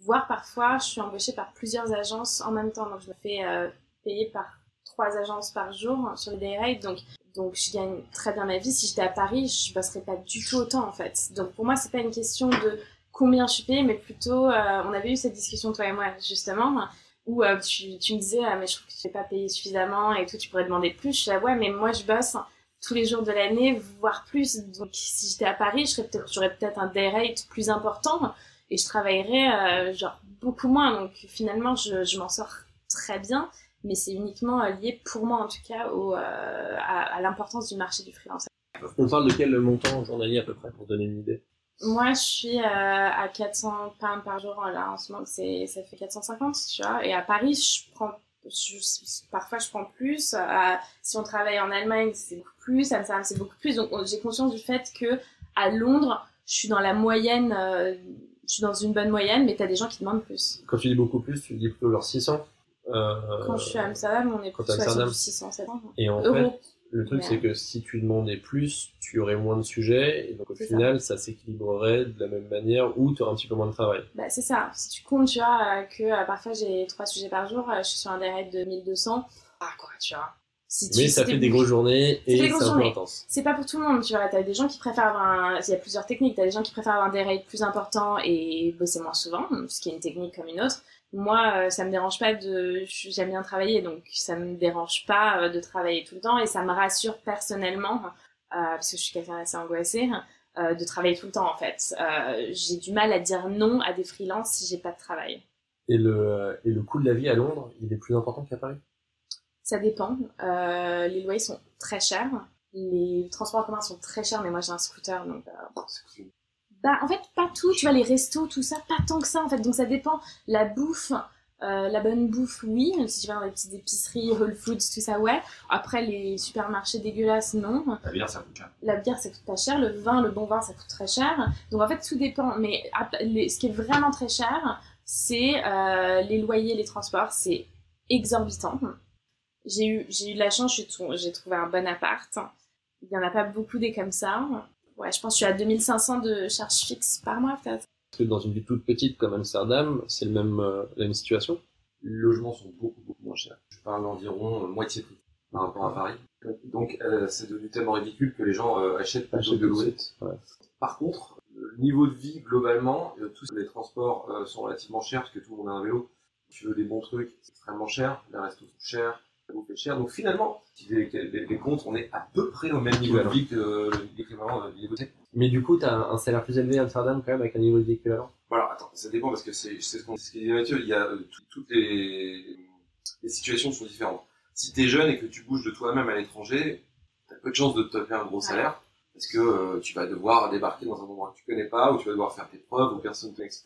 S7: voire parfois je suis embauchée par plusieurs agences en même temps. Donc je me fais euh, payer par trois agences par jour sur les day rates. Donc donc je gagne très bien ma vie. Si j'étais à Paris, je bosserais pas du tout autant en fait. Donc pour moi c'est pas une question de combien je suis payée, mais plutôt euh, on avait eu cette discussion toi et moi justement où euh, tu, tu me disais ah, mais je trouve que tu n'es pas payé suffisamment et tout, tu pourrais demander plus. Je suis là ouais mais moi je bosse tous les jours de l'année, voire plus. Donc si j'étais à Paris, j'aurais peut-être un day rate plus important et je travaillerais euh, genre beaucoup moins. Donc finalement je, je m'en sors très bien mais c'est uniquement euh, lié pour moi en tout cas au, euh, à, à l'importance du marché du freelance.
S5: On parle de quel montant journalier à peu près pour donner une idée?
S7: Moi, je suis euh, à 400 pounds par jour là en ce moment, c'est ça fait 450, tu vois. Et à Paris, je prends je, parfois je prends plus. Euh, si on travaille en Allemagne, c'est beaucoup plus. À Amsterdam, c'est beaucoup plus. Donc j'ai conscience du fait que à Londres, je suis dans la moyenne. Euh, je suis dans une bonne moyenne, mais t'as des gens qui demandent plus.
S5: Quand tu dis beaucoup plus, tu dis plutôt leur 600 euh,
S7: Quand je suis à Amsterdam, on est plutôt
S5: à
S7: à
S5: Amsterdam.
S7: 600, 700
S5: Et en le truc c'est que si tu demandais plus, tu aurais moins de sujets, et donc au final, ça, s'équilibrerait de la même manière, ou tu aurais un petit peu moins de travail.
S7: Bah, c'est ça. Si tu comptes, tu vois, euh, que euh, parfois j'ai trois sujets par jour, euh, je suis sur un DRL de 1200. Ah, quoi, tu vois. Si tu-
S5: Mais ça fait des grosses journées, et
S7: des
S5: c'est un peu intense.
S7: C'est pas pour tout le monde, tu vois. T'as des gens qui préfèrent avoir un... Il y a plusieurs techniques. T'as des gens qui préfèrent avoir un day rate plus important et bosser moins souvent, ce qui est une technique comme une autre. Moi, euh, ça me dérange pas de... J'aime bien travailler, donc ça me dérange pas euh, de travailler tout le temps et ça me rassure personnellement, euh, parce que je suis quelqu'un d'assez angoissé, euh, de travailler tout le temps en fait. Euh, j'ai du mal à dire non à des freelances si j'ai pas de travail.
S5: Et le, et le coût de la vie à Londres, il est plus important qu'à Paris?
S7: Ça dépend. Euh, les loyers sont très chers. Les transports en commun sont très chers, mais moi j'ai un scooter, donc... Bah, en fait, pas tout. Tu vois, les restos, tout ça, pas tant que ça, en fait. Donc ça dépend. La bouffe, euh, la bonne bouffe, oui. Si tu vas dans des petites épiceries, Whole Foods, tout ça, ouais. Après, les supermarchés dégueulasses, non.
S6: La bière, ça coûte cher.
S7: La bière, ça coûte pas cher. Le vin, le bon vin, ça coûte très cher. Donc en fait, tout dépend. Mais les- ce qui est vraiment très cher, c'est euh, les loyers, les transports. C'est exorbitant. J'ai eu, j'ai eu de la chance, j'ai trou- j'ai trouvé un bon appart. Il y en a pas beaucoup des comme ça. Ouais, je pense que je suis à 2500 de charges fixes par mois, peut-être.
S5: Parce que dans une ville toute petite comme Amsterdam, c'est le même, euh, la même situation.
S4: Les logements sont beaucoup, beaucoup moins chers. Je parle d'environ euh, moitié prix par rapport à Paris. Donc, euh, c'est devenu tellement ridicule que les gens euh, achètent plutôt de louer.
S5: Ouais.
S4: Par contre, le niveau de vie globalement, euh, tous les transports euh, sont relativement chers parce que tout le monde a un vélo. Si tu veux des bons trucs, c'est extrêmement cher. Les restos sont chers, la bouffe est chère. Donc finalement, si les, les, les comptes, on est à peu près au même niveau de vie que euh, l'équivalent de niveau de
S5: Mais du coup, t'as un salaire plus élevé à Amsterdam quand même avec un niveau de vie équivalent?
S4: Voilà, attends, ça dépend parce que c'est ce qu'on ce qu'il dit Mathieu, il y a euh, tout- toutes les, les situations sont différentes. Si t'es jeune et que tu bouges de toi-même à l'étranger, t'as peu de chances de te faire un gros salaire parce que euh, tu vas devoir débarquer dans un endroit que tu connais pas, où tu vas devoir faire tes preuves, où personne ne connaît, etc.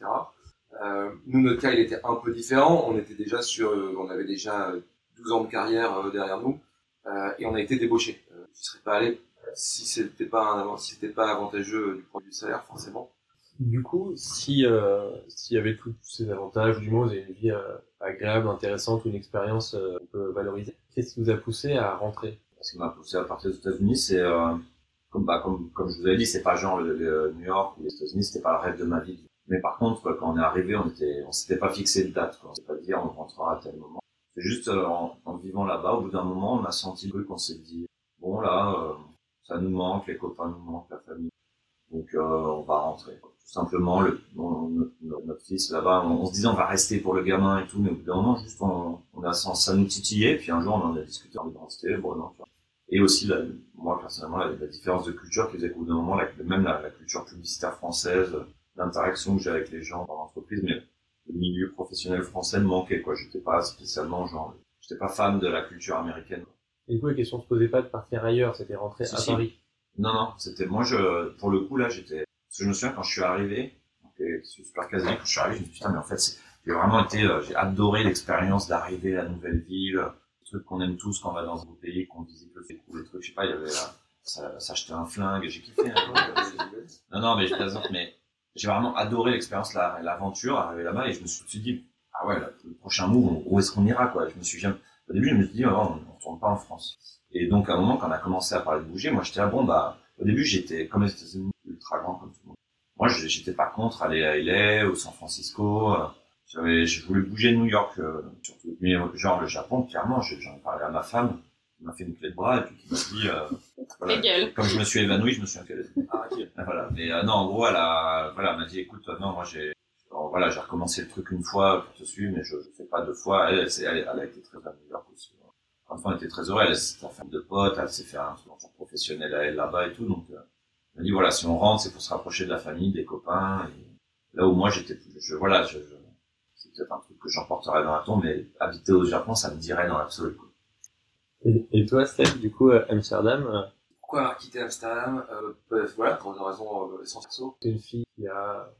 S4: Euh, nous, notre cas, il était un peu différent. On était déjà sur, euh, on avait déjà euh, 12 ans de carrière euh, derrière nous euh, et on a été débauchés. Euh, tu serais pas allé si c'était pas un, si c'était pas avantageux du point de vue du salaire, forcément.
S5: Du coup, si euh, s'il y avait tous ces avantages, du moins vous avez une vie euh, agréable, intéressante, ou une expérience euh, qu'on peut valoriser, qu'est-ce qui vous a poussé à rentrer?
S6: Ce qui m'a poussé à partir des États-Unis, c'est euh, comme, bah, comme, comme je vous avais dit, c'est pas genre le, le New York ou les États-Unis, c'était pas le rêve de ma vie. Mais par contre, quoi, quand on est arrivé, on était, on s'était pas fixé de date, quoi. On s'est pas dit on rentrera à tel moment. Juste euh, en, en vivant là-bas, au bout d'un moment, on a senti le truc, on s'est dit bon là, euh, ça nous manque, les copains nous manquent, la famille. Donc euh, on va rentrer. Tout simplement, le, notre, notre- fils là-bas, on, on se disait on va rester pour le gamin et tout, mais au bout d'un moment, juste on, on a ça, ça nous titillait, puis un jour on en a discuté en identité, bon non. Et aussi, moi personnellement, la, la différence de culture qui faisait qu'au bout d'un moment, la, même la, la culture publicitaire française, l'interaction que j'ai avec les gens dans l'entreprise, mais le milieu professionnel français me manquait, quoi. J'étais pas spécialement genre, j'étais pas fan de la culture américaine.
S5: Et du coup, la question se posait pas de partir ailleurs, c'était rentrer
S6: Si,
S5: à
S6: si.
S5: Paris.
S6: Non, non, c'était moi, je, pour le coup, là, j'étais, parce que je me souviens quand je suis arrivé, euh, c'est super casanier, quand je suis arrivé, je me suis dit, putain, mais en fait, j'ai vraiment été, euh, j'ai adoré l'expérience d'arriver à la nouvelle ville, le truc qu'on aime tous quand on va dans un nouveau pays, qu'on visite le fait cool, les trucs, je sais pas, il y avait, euh, ça- s'acheter un flingue, j'ai kiffé, hein, <laughs> Non, non, mais je plaisante, mais j'ai vraiment adoré l'expérience, la- l'aventure, arriver là-bas, et je me suis dit, ah ouais, le prochain move, où est-ce qu'on ira, quoi. Je me suis jamais- au début, je me suis dit, ah, on ne retourne pas en France. Et donc, à un moment, quand on a commencé à parler de bouger, moi, j'étais, ah bon, bah, au début, j'étais, comme les États-Unis, ultra grand, comme tout le monde. Moi, j'étais pas contre aller à LA ou San Francisco. euh, j'avais, je voulais bouger de New York, euh, surtout. Mais genre le Japon, clairement, j'en ai parlé à ma femme, m'a fait une clé de bras et puis qui m'a dit, euh, voilà, comme je me suis évanoui, je me suis arrêté. <laughs> voilà. Mais euh, non, en gros, elle a, voilà, elle m'a dit, écoute, non, moi j'ai, voilà, j'ai recommencé le truc une fois pour te suivre, mais je, je fais pas deux fois. Elle, elle, elle, a été très à New York aussi. Enfin, elle était très heureuse, elle s'est fait de potes, elle s'est fait un sport professionnel à elle là-bas et tout, donc, euh, elle m'a dit, voilà, si on rentre, c'est pour se rapprocher de la famille, des copains, et là où moi j'étais, je, voilà, je, je- c'est peut-être un truc que j'emporterai dans la tombe, mais habiter au Japon, ça me dirait dans l'absolu.
S5: Et, et toi, Steph, du coup, euh, Amsterdam, euh,
S4: Pourquoi avoir quitté Amsterdam euh, bah, Voilà, pour une raison essentielle.
S5: t'es une fille qui a...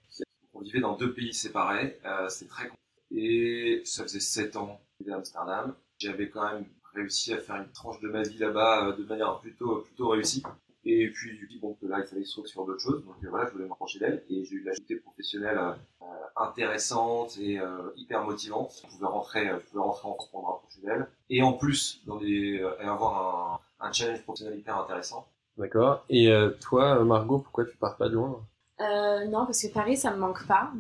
S4: On vivait dans deux pays séparés, euh, c'était très compliqué. Et ça faisait 7 ans que j'étais à Amsterdam. J'avais quand même réussi à faire une tranche de ma vie là-bas de manière plutôt, plutôt réussie. Et puis, du coup, bon, que là, il fallait se trouver sur d'autres choses. Donc euh, voilà, je voulais me rapprocher d'elle. Et j'ai eu de la activité professionnelle euh, intéressante et euh, hyper motivante. Je pouvais rentrer, je pouvais rentrer en France pour me rapprocher d'elle. Et en plus, dans des, euh, avoir un, un challenge professionnel hyper intéressant.
S5: D'accord. Et euh, toi, Margot, pourquoi tu pars pas de Londres?
S7: Euh, non, parce que Paris, ça me manque pas.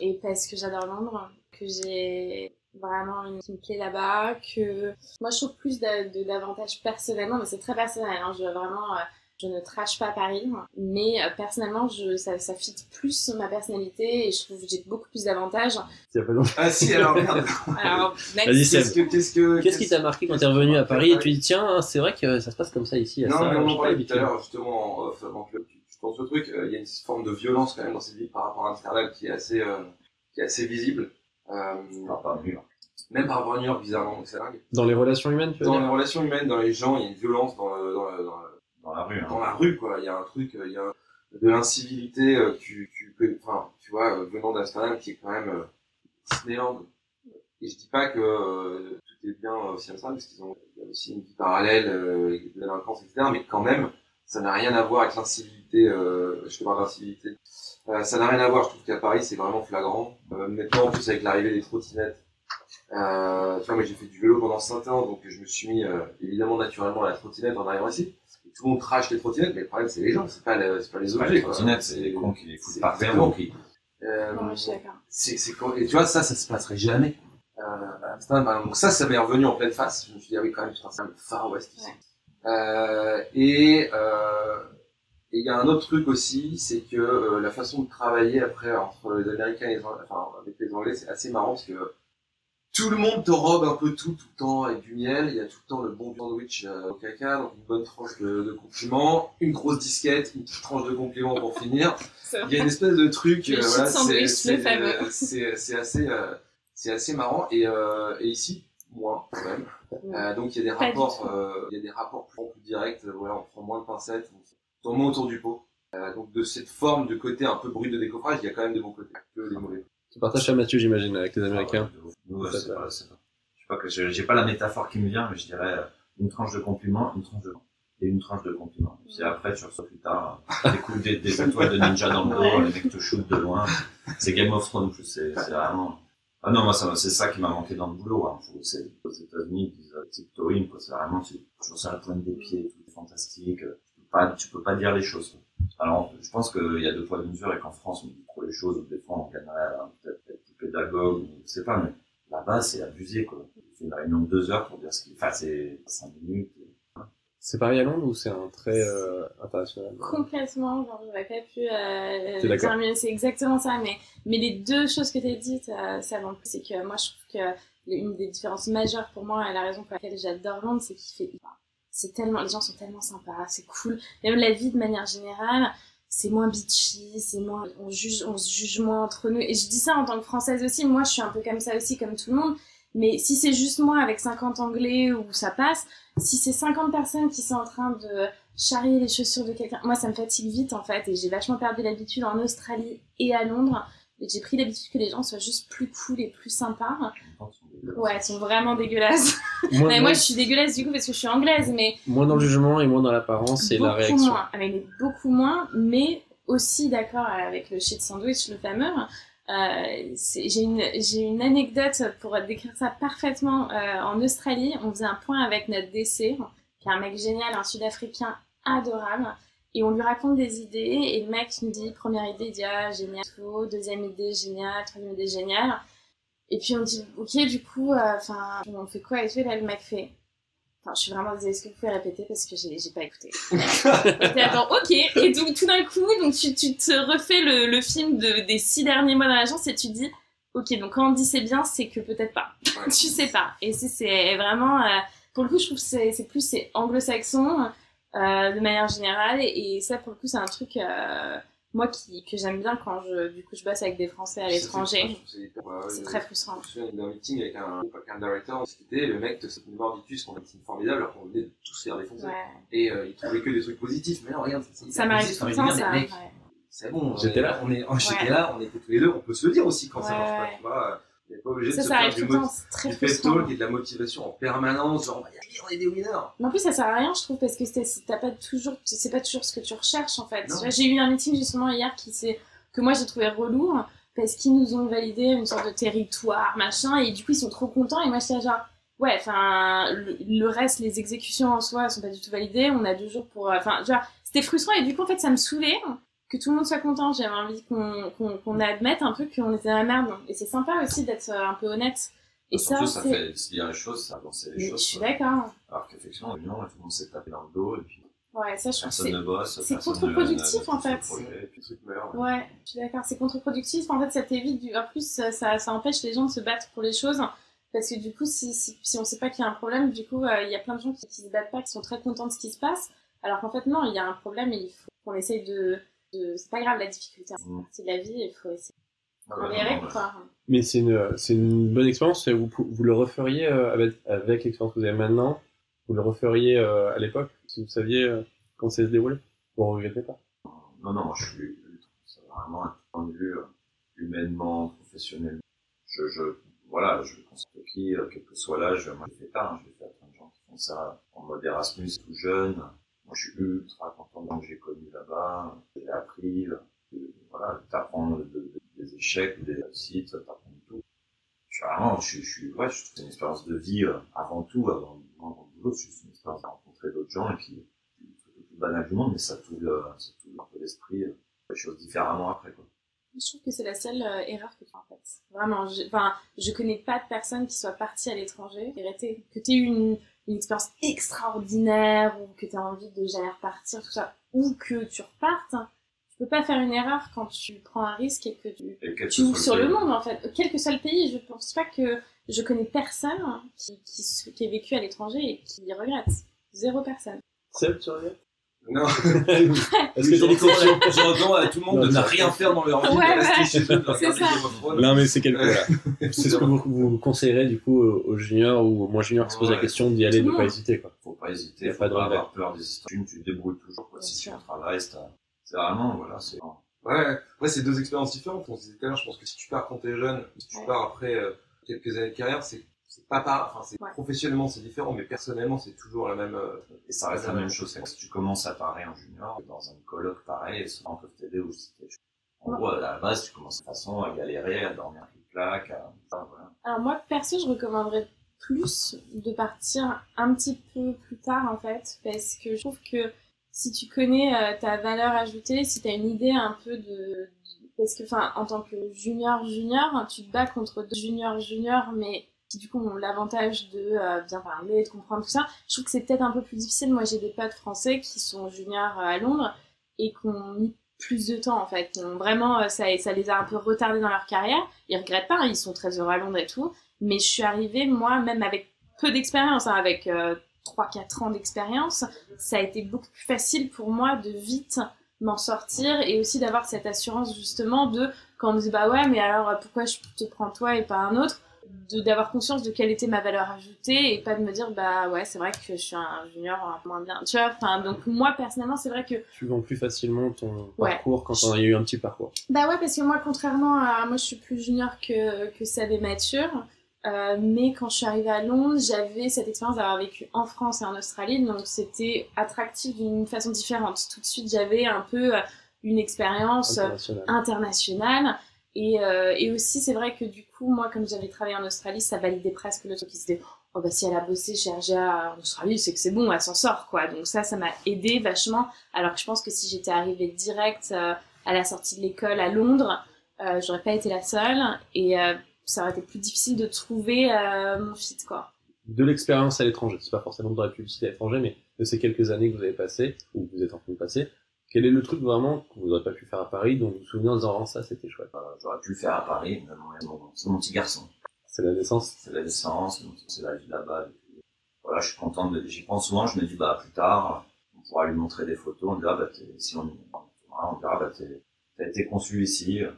S7: Et parce que j'adore Londres, que j'ai vraiment une qui me plaît là-bas, que moi je trouve plus de- d'avantages personnellement, mais c'est très personnel, hein, je vraiment, euh, je ne trash pas Paris, mais euh, personnellement, je, ça, ça fit plus ma personnalité et je trouve que j'ai beaucoup plus d'avantages.
S4: Ah si, alors regarde.
S7: Alors, next.
S4: Qu'est-ce que, qu'est-ce que,
S5: Qu'est-ce qui t'a marqué quand t'es revenu à Paris et tu dis tiens hein, c'est vrai que ça se passe comme ça ici à
S4: Non,
S5: ça,
S4: mais on en
S5: pas
S4: parlait tout à l'heure, justement, en off, avant que tu, tu penses au truc. euh, Il y a une forme de violence quand même dans cette ville par rapport à Amsterdam qui est assez, euh, qui est assez visible. Euh,
S6: Enfin, pas New York.
S4: même par rapport à New York, bizarrement, donc c'est dingue.
S5: Dans les relations humaines tu veux
S4: Dans les relations humaines, dans les gens, il y a une violence dans, le- dans, le- dans, le-
S6: Dans la rue, hein.
S4: dans la rue, quoi. Il y a un truc, euh, il y a de l'incivilité, euh, tu, tu enfin, tu vois, euh, venant d'Amsterdam, qui est quand même Disneyland. Et je dis pas que tout est bien aussi à Amsterdam, parce qu'ils ont aussi une vie parallèle, euh, de délinquance, etc. Mais quand même, ça n'a rien à voir avec l'incivilité, je te parle d'incivilité. Ça n'a rien à voir, je trouve qu'à Paris, c'est vraiment flagrant. Maintenant, en plus, avec l'arrivée des trottinettes, euh, tu vois, moi, j'ai fait du vélo pendant 5 ans, donc je me suis mis, évidemment, naturellement à la trottinette en arrivant ici. Tout le monde crache les trottinettes, mais le problème, c'est les gens, c'est pas, le- c'est pas les
S6: pas
S4: objets,
S6: les trottinettes, c'est les cons qui les foutent
S4: c'est
S6: par terre qui.
S4: Euh,
S7: je suis d'accord.
S4: et tu vois, ça, ça se passerait jamais. Euh, exemple. donc ça, ça m'est revenu en pleine face. Je me suis dit, ah oui, quand même, putain, c'est le Far West ici. Euh, et, euh, et il y a un autre truc aussi, c'est que euh, la façon de travailler après entre les Américains et les Anglais, enfin, avec les Anglais, c'est assez marrant parce que tout le monde te robe un peu tout, tout le temps avec du miel. Il y a tout le temps le bon sandwich euh, au caca, donc une bonne tranche de, de compliments, une grosse disquette, une petite tranche de compliments pour finir. Il y a une espèce de truc, euh, voilà, c'est, c'est, euh, c'est, assez, euh, c'est assez marrant. Et, euh, et ici, moins quand même. Donc il y a des
S7: Pas
S4: rapports, il y a des rapports plus, plus directs. voilà, on prend moins de pincettes, on tourne moins autour du pot. Donc de cette forme de côté un peu brut de décoffrage, il y a quand même des bons côtés, que des mauvais.
S5: Tu partages ça Mathieu j'imagine avec les Américains.
S6: Ah ouais, de ouf. Nous,
S5: Ça,
S6: c'est
S5: ça.
S6: pas, c'est pas. Je sais pas que j'ai j'ai pas la métaphore qui me vient, mais je dirais euh, une tranche de compliment, une tranche de et une tranche de compliment. Puis après, tu reçois plus tard euh, des coups des, des étoiles de ninja dans le dos,
S7: Ouais.
S6: les mecs te shootent de loin. C'est Game of Thrones, en plus, c'est c'est vraiment. Ah non, moi, ça- c'est ça qui m'a manqué dans le boulot. Hein. C'est aux États-Unis, ils disent euh, quoi. C'est vraiment, tu, tu reçois la pointe des pieds, tout est fantastique. euh, Tu peux pas, tu peux pas dire les choses. quoi. Alors, je pense qu'il y a deux poids deux mesures et qu'en France, on dit trop les choses, ou des fois, on gagnerait euh, peut-être pédagogue, ou je sais pas, mais là-bas, c'est abusé, quoi. Fais une réunion de deux heures pour dire ce qu'il Enfin, c'est cinq minutes.
S5: C'est pareil à Londres ou c'est un trait euh, international?
S7: Complètement, genre j'aurais pas pu euh, dire mieux, c'est exactement ça, mais, mais les deux choses que tu as dites, euh, ça va en plus, c'est que moi je trouve que une des différences majeures pour moi et la raison pour laquelle j'adore Londres, c'est qu'il fait, c'est tellement, les gens sont tellement sympas, c'est cool, même la vie de manière générale, c'est moins bitchy, c'est moins, on juge, on se juge moins entre nous, et je dis ça en tant que française aussi, moi je suis un peu comme ça aussi, comme tout le monde, mais si c'est juste moi avec 50 anglais où ça passe, si c'est 50 personnes qui sont en train de charrier les chaussures de quelqu'un. Moi, ça me fatigue vite en fait, et j'ai vachement perdu l'habitude en Australie et à Londres. J'ai pris l'habitude que les gens soient juste plus cool et plus sympas. Ouais, ils sont vraiment dégueulasses.
S5: moins, <laughs>
S7: mais moi, je suis dégueulasse du coup parce que je suis anglaise, mais
S5: moins dans le jugement et moins dans l'apparence et la
S7: beaucoup
S5: réaction.
S7: moins. Ah, mais beaucoup moins, mais aussi d'accord avec le shit sandwich, le fameux. Euh, j'ai une une anecdote pour décrire ça parfaitement. Euh, en Australie, on faisait un point avec notre DC, qui est un mec génial, un Sud-Africain adorable, et on lui raconte des idées, et le mec nous dit première idée, il dit ah génial, deuxième idée génial, troisième idée génial. Et puis on dit, ok, du coup, euh, enfin, on fait quoi et tout. Et là, le mec fait, enfin, je suis vraiment désolée, est-ce que vous pouvez répéter parce que j'ai j'ai pas écouté. <laughs> attends, ok. Et donc tout d'un coup, donc tu, tu te refais le, le film de, des six derniers mois dans l'agence et tu dis, ok, donc quand on dit c'est bien, c'est que peut-être pas. <laughs> tu sais pas. Et c'est- c'est vraiment, euh, pour le coup, je trouve que c'est c'est plus c'est anglo-saxon euh, de manière générale. Et, et ça, pour le coup, c'est un truc. Euh, moi qui, que j'aime bien quand je, du coup, je bosse avec des Français à l'étranger. C'est très frustrant.
S4: Je me souviens d'un meeting avec un, avec un directeur, on discutait, le mec te soutenait morbitus qu'on a un meeting formidable alors qu'on venait de tous faire défoncer.
S7: Ouais.
S4: Et euh, il trouvait que des trucs positifs. Mais non, regarde, c'est
S7: Ça m'arrive tout le temps, ça. Ouais.
S4: c'est bon. on
S5: J'étais là.
S4: On est, oh, J'étais
S7: Ouais.
S4: là, on était tous les deux, on peut se le dire aussi quand ça
S7: Ouais,
S4: marche pas.
S7: ouais.
S4: Tu vois, on n'est pas obligé
S7: Ça,
S4: de se
S7: ça
S4: faire
S7: tout
S4: du, mot-
S7: très
S4: du et de la motivation en permanence. Genre, on est des winners.
S7: Mais en plus, ça sert à rien, je trouve, parce que c'est- t'as pas toujours, c'est pas toujours ce que tu recherches, en fait. J'ai eu un meeting justement hier qui s'est, que moi j'ai trouvé relou, parce qu'ils nous ont validé une sorte de territoire, machin, et du coup ils sont trop contents, et moi j'étais là, genre, ouais, enfin, le, le reste, les exécutions en soi, elles sont pas du tout validées, on a deux jours pour, euh, enfin, tu vois, c'était frustrant, et du coup, en fait, ça me saoulait que tout le monde soit content, j'avais envie qu'on qu'on qu'on admette un peu qu'on était dans la merde, et c'est sympa aussi d'être euh, un peu honnête. Et ça,
S6: Surtout, ça
S7: c'est...
S6: fait dire les choses, ça avancer les
S7: Mais Je
S6: choses.
S7: suis d'accord.
S6: Alors qu'effectivement, non, tout le monde s'est tapé dans le dos et puis
S7: Ouais, ça, je
S6: personne
S7: c'est...
S6: ne bosse.
S7: c'est contre-productif,
S6: ne- ne-
S7: en
S6: ne fait projet, puis-
S4: meurt.
S7: Ouais, je suis d'accord, c'est contre-productif. En fait, ça t'évite du. En plus, ça, ça, ça empêche les gens de se battre pour les choses. Parce que du coup, si, si, si on sait pas qu'il y a un problème, du coup, euh, il y a plein de gens qui, qui se battent pas, qui sont très contents de ce qui se passe. Alors qu'en fait, non, il y a un problème et il faut qu'on essaye de. De... C'est pas grave la difficulté, c'est
S6: Mm.
S7: partie de la vie il faut essayer
S6: Ah non,
S7: quoi.
S5: Mais c'est une, c'est une bonne expérience. Vous, vous le referiez euh, avec, avec l'expérience que vous avez maintenant Vous le referiez euh, à l'époque si vous saviez euh, quand ça se déroulait? Vous ne regrettez pas?
S6: Non, non, je suis c'est vraiment un point de vue humainement, professionnel. Je, je, voilà, je pense que qui, quel que soit l'âge, moi je fais tard, hein, je fait à plein de gens qui font ça en mode Erasmus, tout jeune. Moi je suis ultra content que j'ai connu là-bas, j'ai appris, voilà, t'apprends de- de- des échecs, des réussites, t'apprends de tout. Je suis vraiment, je, suis- ouais, je trouve une expérience de vie euh, avant tout, avant, avant le boulot, c'est juste une expérience de rencontrer d'autres gens et puis le truc le plus banal du monde, mais ça t'ouvre, euh, un peu l'esprit, euh, les choses différemment après, quoi.
S7: Je trouve que c'est la seule euh, erreur que tu fais en fait. Vraiment, je, enfin, je connais pas de personne qui soit partie à l'étranger et. Que tu une, une expérience extraordinaire ou que tu as envie de jamais repartir, tout ça, ou que tu repartes. Tu peux pas faire une erreur quand tu prends un risque et que tu,
S6: Et que
S7: tu ouvres sur le monde en fait. Quel que soit le pays, je pense pas que je connais personne qui, qui, qui ait vécu à l'étranger et qui regrette. Zéro personne.
S5: Seb, tu regrettes
S4: Non. <laughs>
S5: Est-ce que t'as des questions
S2: Je recommande à tout le monde de
S5: Non,
S2: ne
S5: ça-
S2: rien faire dans leur vie,
S7: Ouais,
S2: de rester
S7: ouais.
S2: chez eux, de
S7: C'est
S2: regarder
S7: ça.
S2: Game of Thrones.
S5: Non, mais c'est quelque là. C'est ce que vous, vous conseillerez du coup aux juniors ou aux moins juniors qui se posent la
S6: Ouais.
S5: question d'y aller, de
S7: le
S5: pas hésiter quoi.
S6: Faut pas
S5: Y
S6: hésiter,
S5: a
S6: faut
S5: pas
S6: pas,
S5: de
S6: avoir peur des histoires. Tu, tu te débrouilles toujours, quoi. Si tu travailles, c'est c'est vraiment, voilà, c'est.
S4: Ouais, ouais c'est deux expériences différentes. On se disait tout à l'heure, je pense que si tu pars quand t'es jeune, si tu
S7: Ouais.
S4: pars après euh, quelques années de carrière, c'est c'est pas pareil. Enfin, c'est
S7: Ouais.
S4: professionnellement c'est différent, mais personnellement c'est toujours la même. euh,
S6: Et ça reste la même chose. Si tu commences à parler en junior, dans un colloque pareil, souvent peuvent t'aider aussi. En
S7: Ouais.
S6: gros, à la base, tu commences de toute façon à galérer, à dormir à claque, à... enfin, voilà.
S7: Alors moi, perso, je recommanderais plus de partir un petit peu plus tard en fait, parce que je trouve que si tu connais euh, ta valeur ajoutée, si tu as une idée un peu de... de- Parce que, enfin, en tant que junior junior, tu te bats contre deux juniors juniors, mais du coup ont l'avantage de euh, bien parler, de comprendre tout ça. Je trouve que c'est peut-être un peu plus difficile. Moi, j'ai des potes français qui sont juniors euh, à Londres et qui ont mis plus de temps en fait. Vraiment, euh, ça, les a un peu retardés dans leur carrière. Ils regrettent pas, hein, ils sont très heureux à Londres et tout. Mais je suis arrivée, moi, même avec peu d'expérience, hein, avec euh, 3-4 ans d'expérience, ça a été beaucoup plus facile pour moi de vite m'en sortir et aussi d'avoir cette assurance justement de quand on me dit bah ouais mais alors pourquoi je te prends toi et pas un autre? D'avoir conscience de quelle était ma valeur ajoutée et pas de me dire bah ouais c'est vrai que je suis un junior un moins bien tu vois enfin donc moi personnellement c'est vrai que
S5: Tu vends plus facilement ton
S7: Ouais.
S5: parcours quand on a eu un petit parcours.
S7: bah ouais, parce que moi, contrairement à. Moi, je suis plus junior que, que Seb et Mature. Euh, mais quand je suis arrivée à Londres, j'avais cette expérience d'avoir vécu en France et en Australie. Donc, c'était attractif d'une façon différente. Tout de suite, j'avais un peu euh, une expérience
S5: International.
S7: internationale. Et, euh, et aussi, c'est vrai que du moi, comme j'avais travaillé en Australie, ça validait presque le truc qui se disait Oh, bah, si elle a bossé chez RGA en Australie, c'est que c'est bon, elle s'en sort, quoi. Donc, ça, ça m'a aidé vachement. Alors que je pense que si j'étais arrivée direct euh, à la sortie de l'école à Londres, euh, j'aurais pas été la seule. Et euh, ça aurait été plus difficile de trouver euh, mon fit, quoi.
S5: De l'expérience à l'étranger, c'est pas forcément de la publicité à l'étranger, mais de ces quelques années que vous avez passées, ou que vous êtes en train de passer, quel est le truc vraiment que vous n'aurez pas pu faire à Paris, dont vous vous souvenez en disant, oh, ça c'était chouette.
S6: Euh, J'aurais pu le faire à Paris, mais mon- c'est mon petit garçon.
S5: C'est la naissance?
S6: C'est la naissance, donc c'est la vie là-bas. Voilà, je suis content de, j'y pense souvent, je me dis, bah, plus tard, on pourra lui montrer des photos, on dira, bah, t'es- si on, voilà, on dira, bah, t'es- t'as été conçu ici, euh,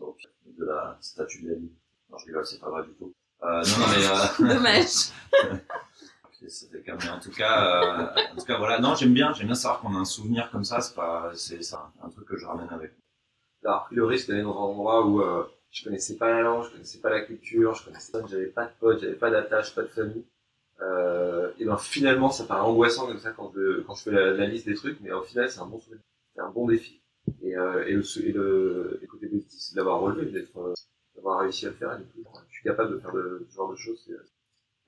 S6: au pied de la statue de la vie. Non, je rigole, c'est pas vrai du tout. Euh, non, non, mais, euh, <laughs>
S7: Dommage. <laughs>
S6: C'était en tout cas, euh, en tout cas, voilà. Non, j'aime bien, j'aime bien savoir qu'on a un souvenir comme ça. C'est pas, c'est un, truc que je ramène avec.
S4: d'avoir pris le risque d'aller dans un endroit où euh, je connaissais pas la langue, je connaissais pas la culture, je connaissais pas, j'avais pas de potes, j'avais pas d'attache, pas de famille. Euh, et ben finalement, ça paraît angoissant comme ça quand je, quand je fais la, liste des trucs, mais au final, c'est un bon souvenir, c'est un bon défi. Et, euh, et, le, le, côté positif, c'est de l'avoir relevé, d'être, euh, d'avoir réussi à le faire. Et du coup, je suis capable de faire de, ce genre de choses.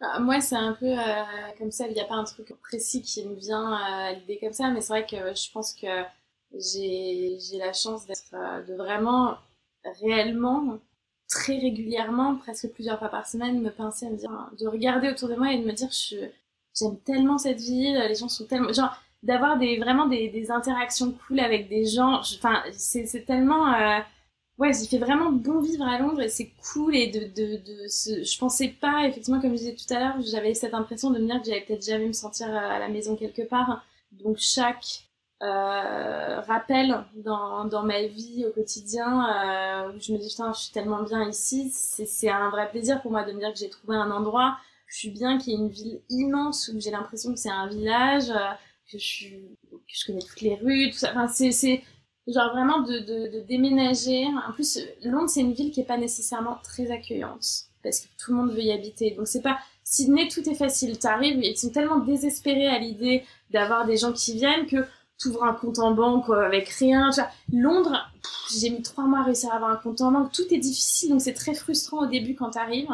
S4: C'est-
S7: Ah, Moi, c'est un peu euh, comme ça. Il n'y a pas un truc précis qui me vient euh, à l'idée comme ça, mais c'est vrai que je pense que j'ai la chance d'être euh, de vraiment réellement très régulièrement, presque plusieurs fois par semaine, me pincer à me dire, de regarder autour de moi et de me dire, j'aime tellement cette ville, les gens sont tellement genre d'avoir des vraiment des, des interactions cool avec des gens. Enfin, c'est c'est tellement euh, ouais, il fait vraiment bon vivre à Londres et c'est cool et de, de, de ce- je pensais pas, effectivement, comme je disais tout à l'heure, j'avais cette impression de me dire que j'allais peut-être jamais me sentir à la maison quelque part. Donc chaque euh, rappel dans, dans ma vie au quotidien euh, où je me dis putain je suis tellement bien ici, c'est un vrai plaisir pour moi de me dire que j'ai trouvé un endroit où je suis bien, qui est une ville immense où j'ai l'impression que c'est un village, euh, que je suis, que je connais toutes les rues, tout ça. Enfin c'est genre vraiment de, de, de déménager. En plus, Londres, c'est une ville qui est pas nécessairement très accueillante parce que tout le monde veut y habiter. Donc c'est pas Sydney, tout est facile. T'arrives, ils sont tellement désespérés à l'idée d'avoir des gens qui viennent que t'ouvres un compte en banque euh, avec rien. Tu vois. Londres, j'ai mis trois mois à réussir à avoir un compte en banque. Tout est difficile, donc c'est très frustrant au début quand t'arrives.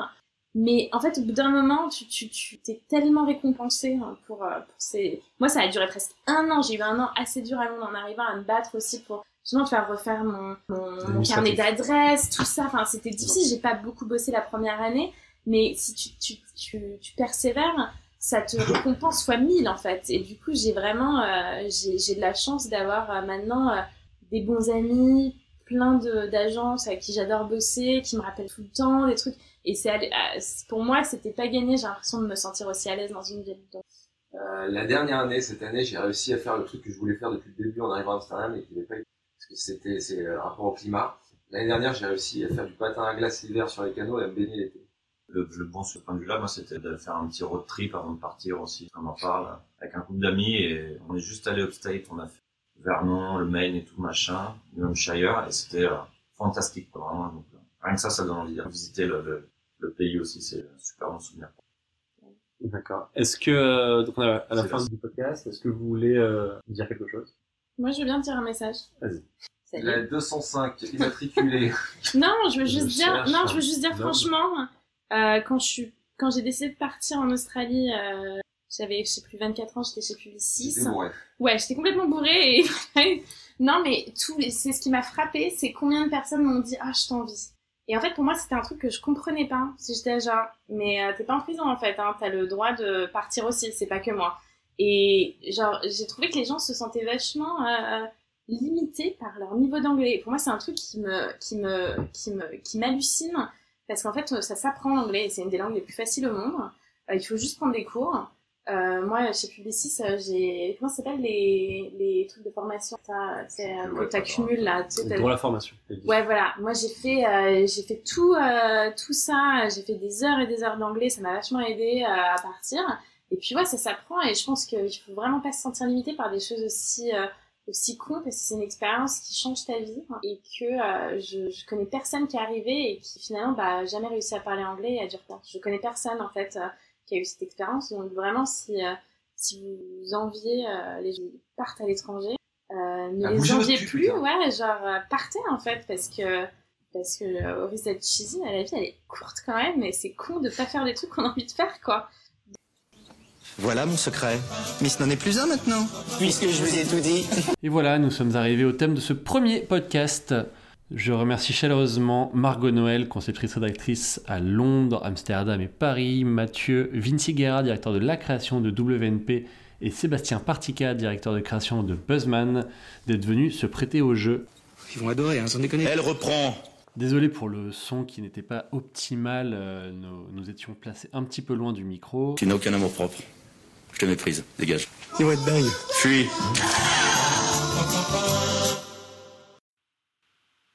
S7: Mais en fait, au bout d'un moment, tu, tu, tu t'es tellement récompensé hein, pour, euh, pour ces... Moi, ça a duré presque un an. J'ai eu un an assez dur à Londres en arrivant à me battre aussi pour justement faire refaire mon, mon, mon carnet d'adresses, tout ça. Enfin, c'était difficile. J'ai pas beaucoup bossé la première année. Mais si tu, tu, tu, tu persévères, ça te <laughs> récompense fois mille en fait. Et du coup, j'ai vraiment, euh, j'ai j'ai de la chance d'avoir euh, maintenant euh, des bons amis, plein de- d'agences avec qui j'adore bosser, qui me rappellent tout le temps des trucs. Et c'est euh, c'est- pour moi, c'était pas gagné. J'ai l'impression de me sentir aussi à l'aise dans une ville.
S4: Euh, la dernière année, cette année, j'ai réussi à faire le truc que je voulais faire depuis le début en arrivant à Amsterdam et qui n'avait pas parce que c'était, c'est un rapport au climat. L'année dernière, j'ai réussi à faire du patin à glace l'hiver sur les canaux et à me baigner l'été.
S6: Le, le bon sur ce point de vue-là, moi, c'était de faire un petit road trip avant de partir aussi, comme on en parle, avec un couple d'amis et on est juste allé upstate, on a fait Vernon, le Maine et tout machin, New Hampshire et c'était euh, fantastique, quoi, vraiment. Donc, euh, rien que ça, ça donne envie de visiter le, le, le pays aussi, c'est un super bon souvenir.
S5: D'accord. Est-ce que, euh, donc on est à la fin
S6: là.
S5: du podcast, est-ce que vous voulez euh, dire quelque chose?
S7: Moi, je veux bien te dire un message.
S5: Vas-y.
S7: Salut.
S4: La 205 immatriculée. <laughs> <laughs>
S7: Non, je veux juste
S5: Je
S7: dire,
S5: cherche
S7: non, je veux juste dire franchement, euh, quand je suis, quand j'ai décidé de partir en Australie, euh, j'avais, je sais plus, 24 ans, j'étais chez Publicis.
S4: C'était bon, ouais.
S7: Ouais, j'étais complètement bourrée et <laughs> non, mais tout, c'est ce qui m'a frappé, c'est combien de personnes m'ont dit ah je t'envie. Et en fait, pour moi, c'était un truc que je comprenais pas. Si j'étais genre, mais euh, t'es pas en prison en fait, hein, t'as le droit de partir aussi, c'est pas que moi. Et genre, j'ai trouvé que les gens se sentaient vachement euh, limités par leur niveau d'anglais. Pour moi, c'est un truc qui me, qui me, qui me, qui m'hallucine parce qu'en fait, ça s'apprend l'anglais et c'est une des langues les plus faciles au monde. Euh, il faut juste prendre des cours. Euh, moi, chez Publicis, euh, j'ai comment ça s'appelle les, les trucs de formation t'as- c'est, euh, que là. Tu sais,
S5: la formation.
S7: Ouais, voilà. Moi, j'ai fait, euh, j'ai fait tout, euh, tout ça. J'ai fait des heures et des heures d'anglais. Ça m'a vachement aidé euh, à partir. Et puis, ouais, ça s'apprend. Et je pense qu'il faut vraiment pas se sentir limité par des choses aussi, euh, aussi cons parce que c'est une expérience qui change ta vie. Et que euh, je, je connais personne qui est arrivé et qui finalement, bah, jamais réussi à parler anglais et à retard. Je connais personne, en fait, euh, qui a eu cette expérience. Donc, vraiment, si, euh, si vous enviez euh, les gens qui partent à l'étranger, euh, ne
S4: Ah,
S7: les enviez
S4: cul,
S7: plus,
S4: putain.
S7: ouais, genre partez en fait, parce que parce que au risque d'être cheesy, la vie elle est courte quand même, et c'est con de pas faire des trucs qu'on a envie de faire quoi.
S8: Voilà mon secret. Mais ce n'en est plus un maintenant. Puisque je vous ai tout dit.
S3: Et voilà, nous sommes arrivés au thème de ce premier podcast. Je remercie chaleureusement Margot Noël, conceptrice rédactrice à Londres, Amsterdam et Paris, Mathieu Vinci Guerra, directeur de la création de WNP, et Sébastien Partica, directeur de création de Buzzman, d'être venus se prêter au jeu.
S8: Ils vont adorer, hein, sans déconner.
S2: Elle reprend.
S3: Désolé pour le son qui n'était pas optimal, euh, nous, nous étions placés un petit peu loin du micro.
S2: Tu n'as aucun amour propre. Je te méprise. Dégage.
S8: Ils vont être dingues.
S2: Fuis.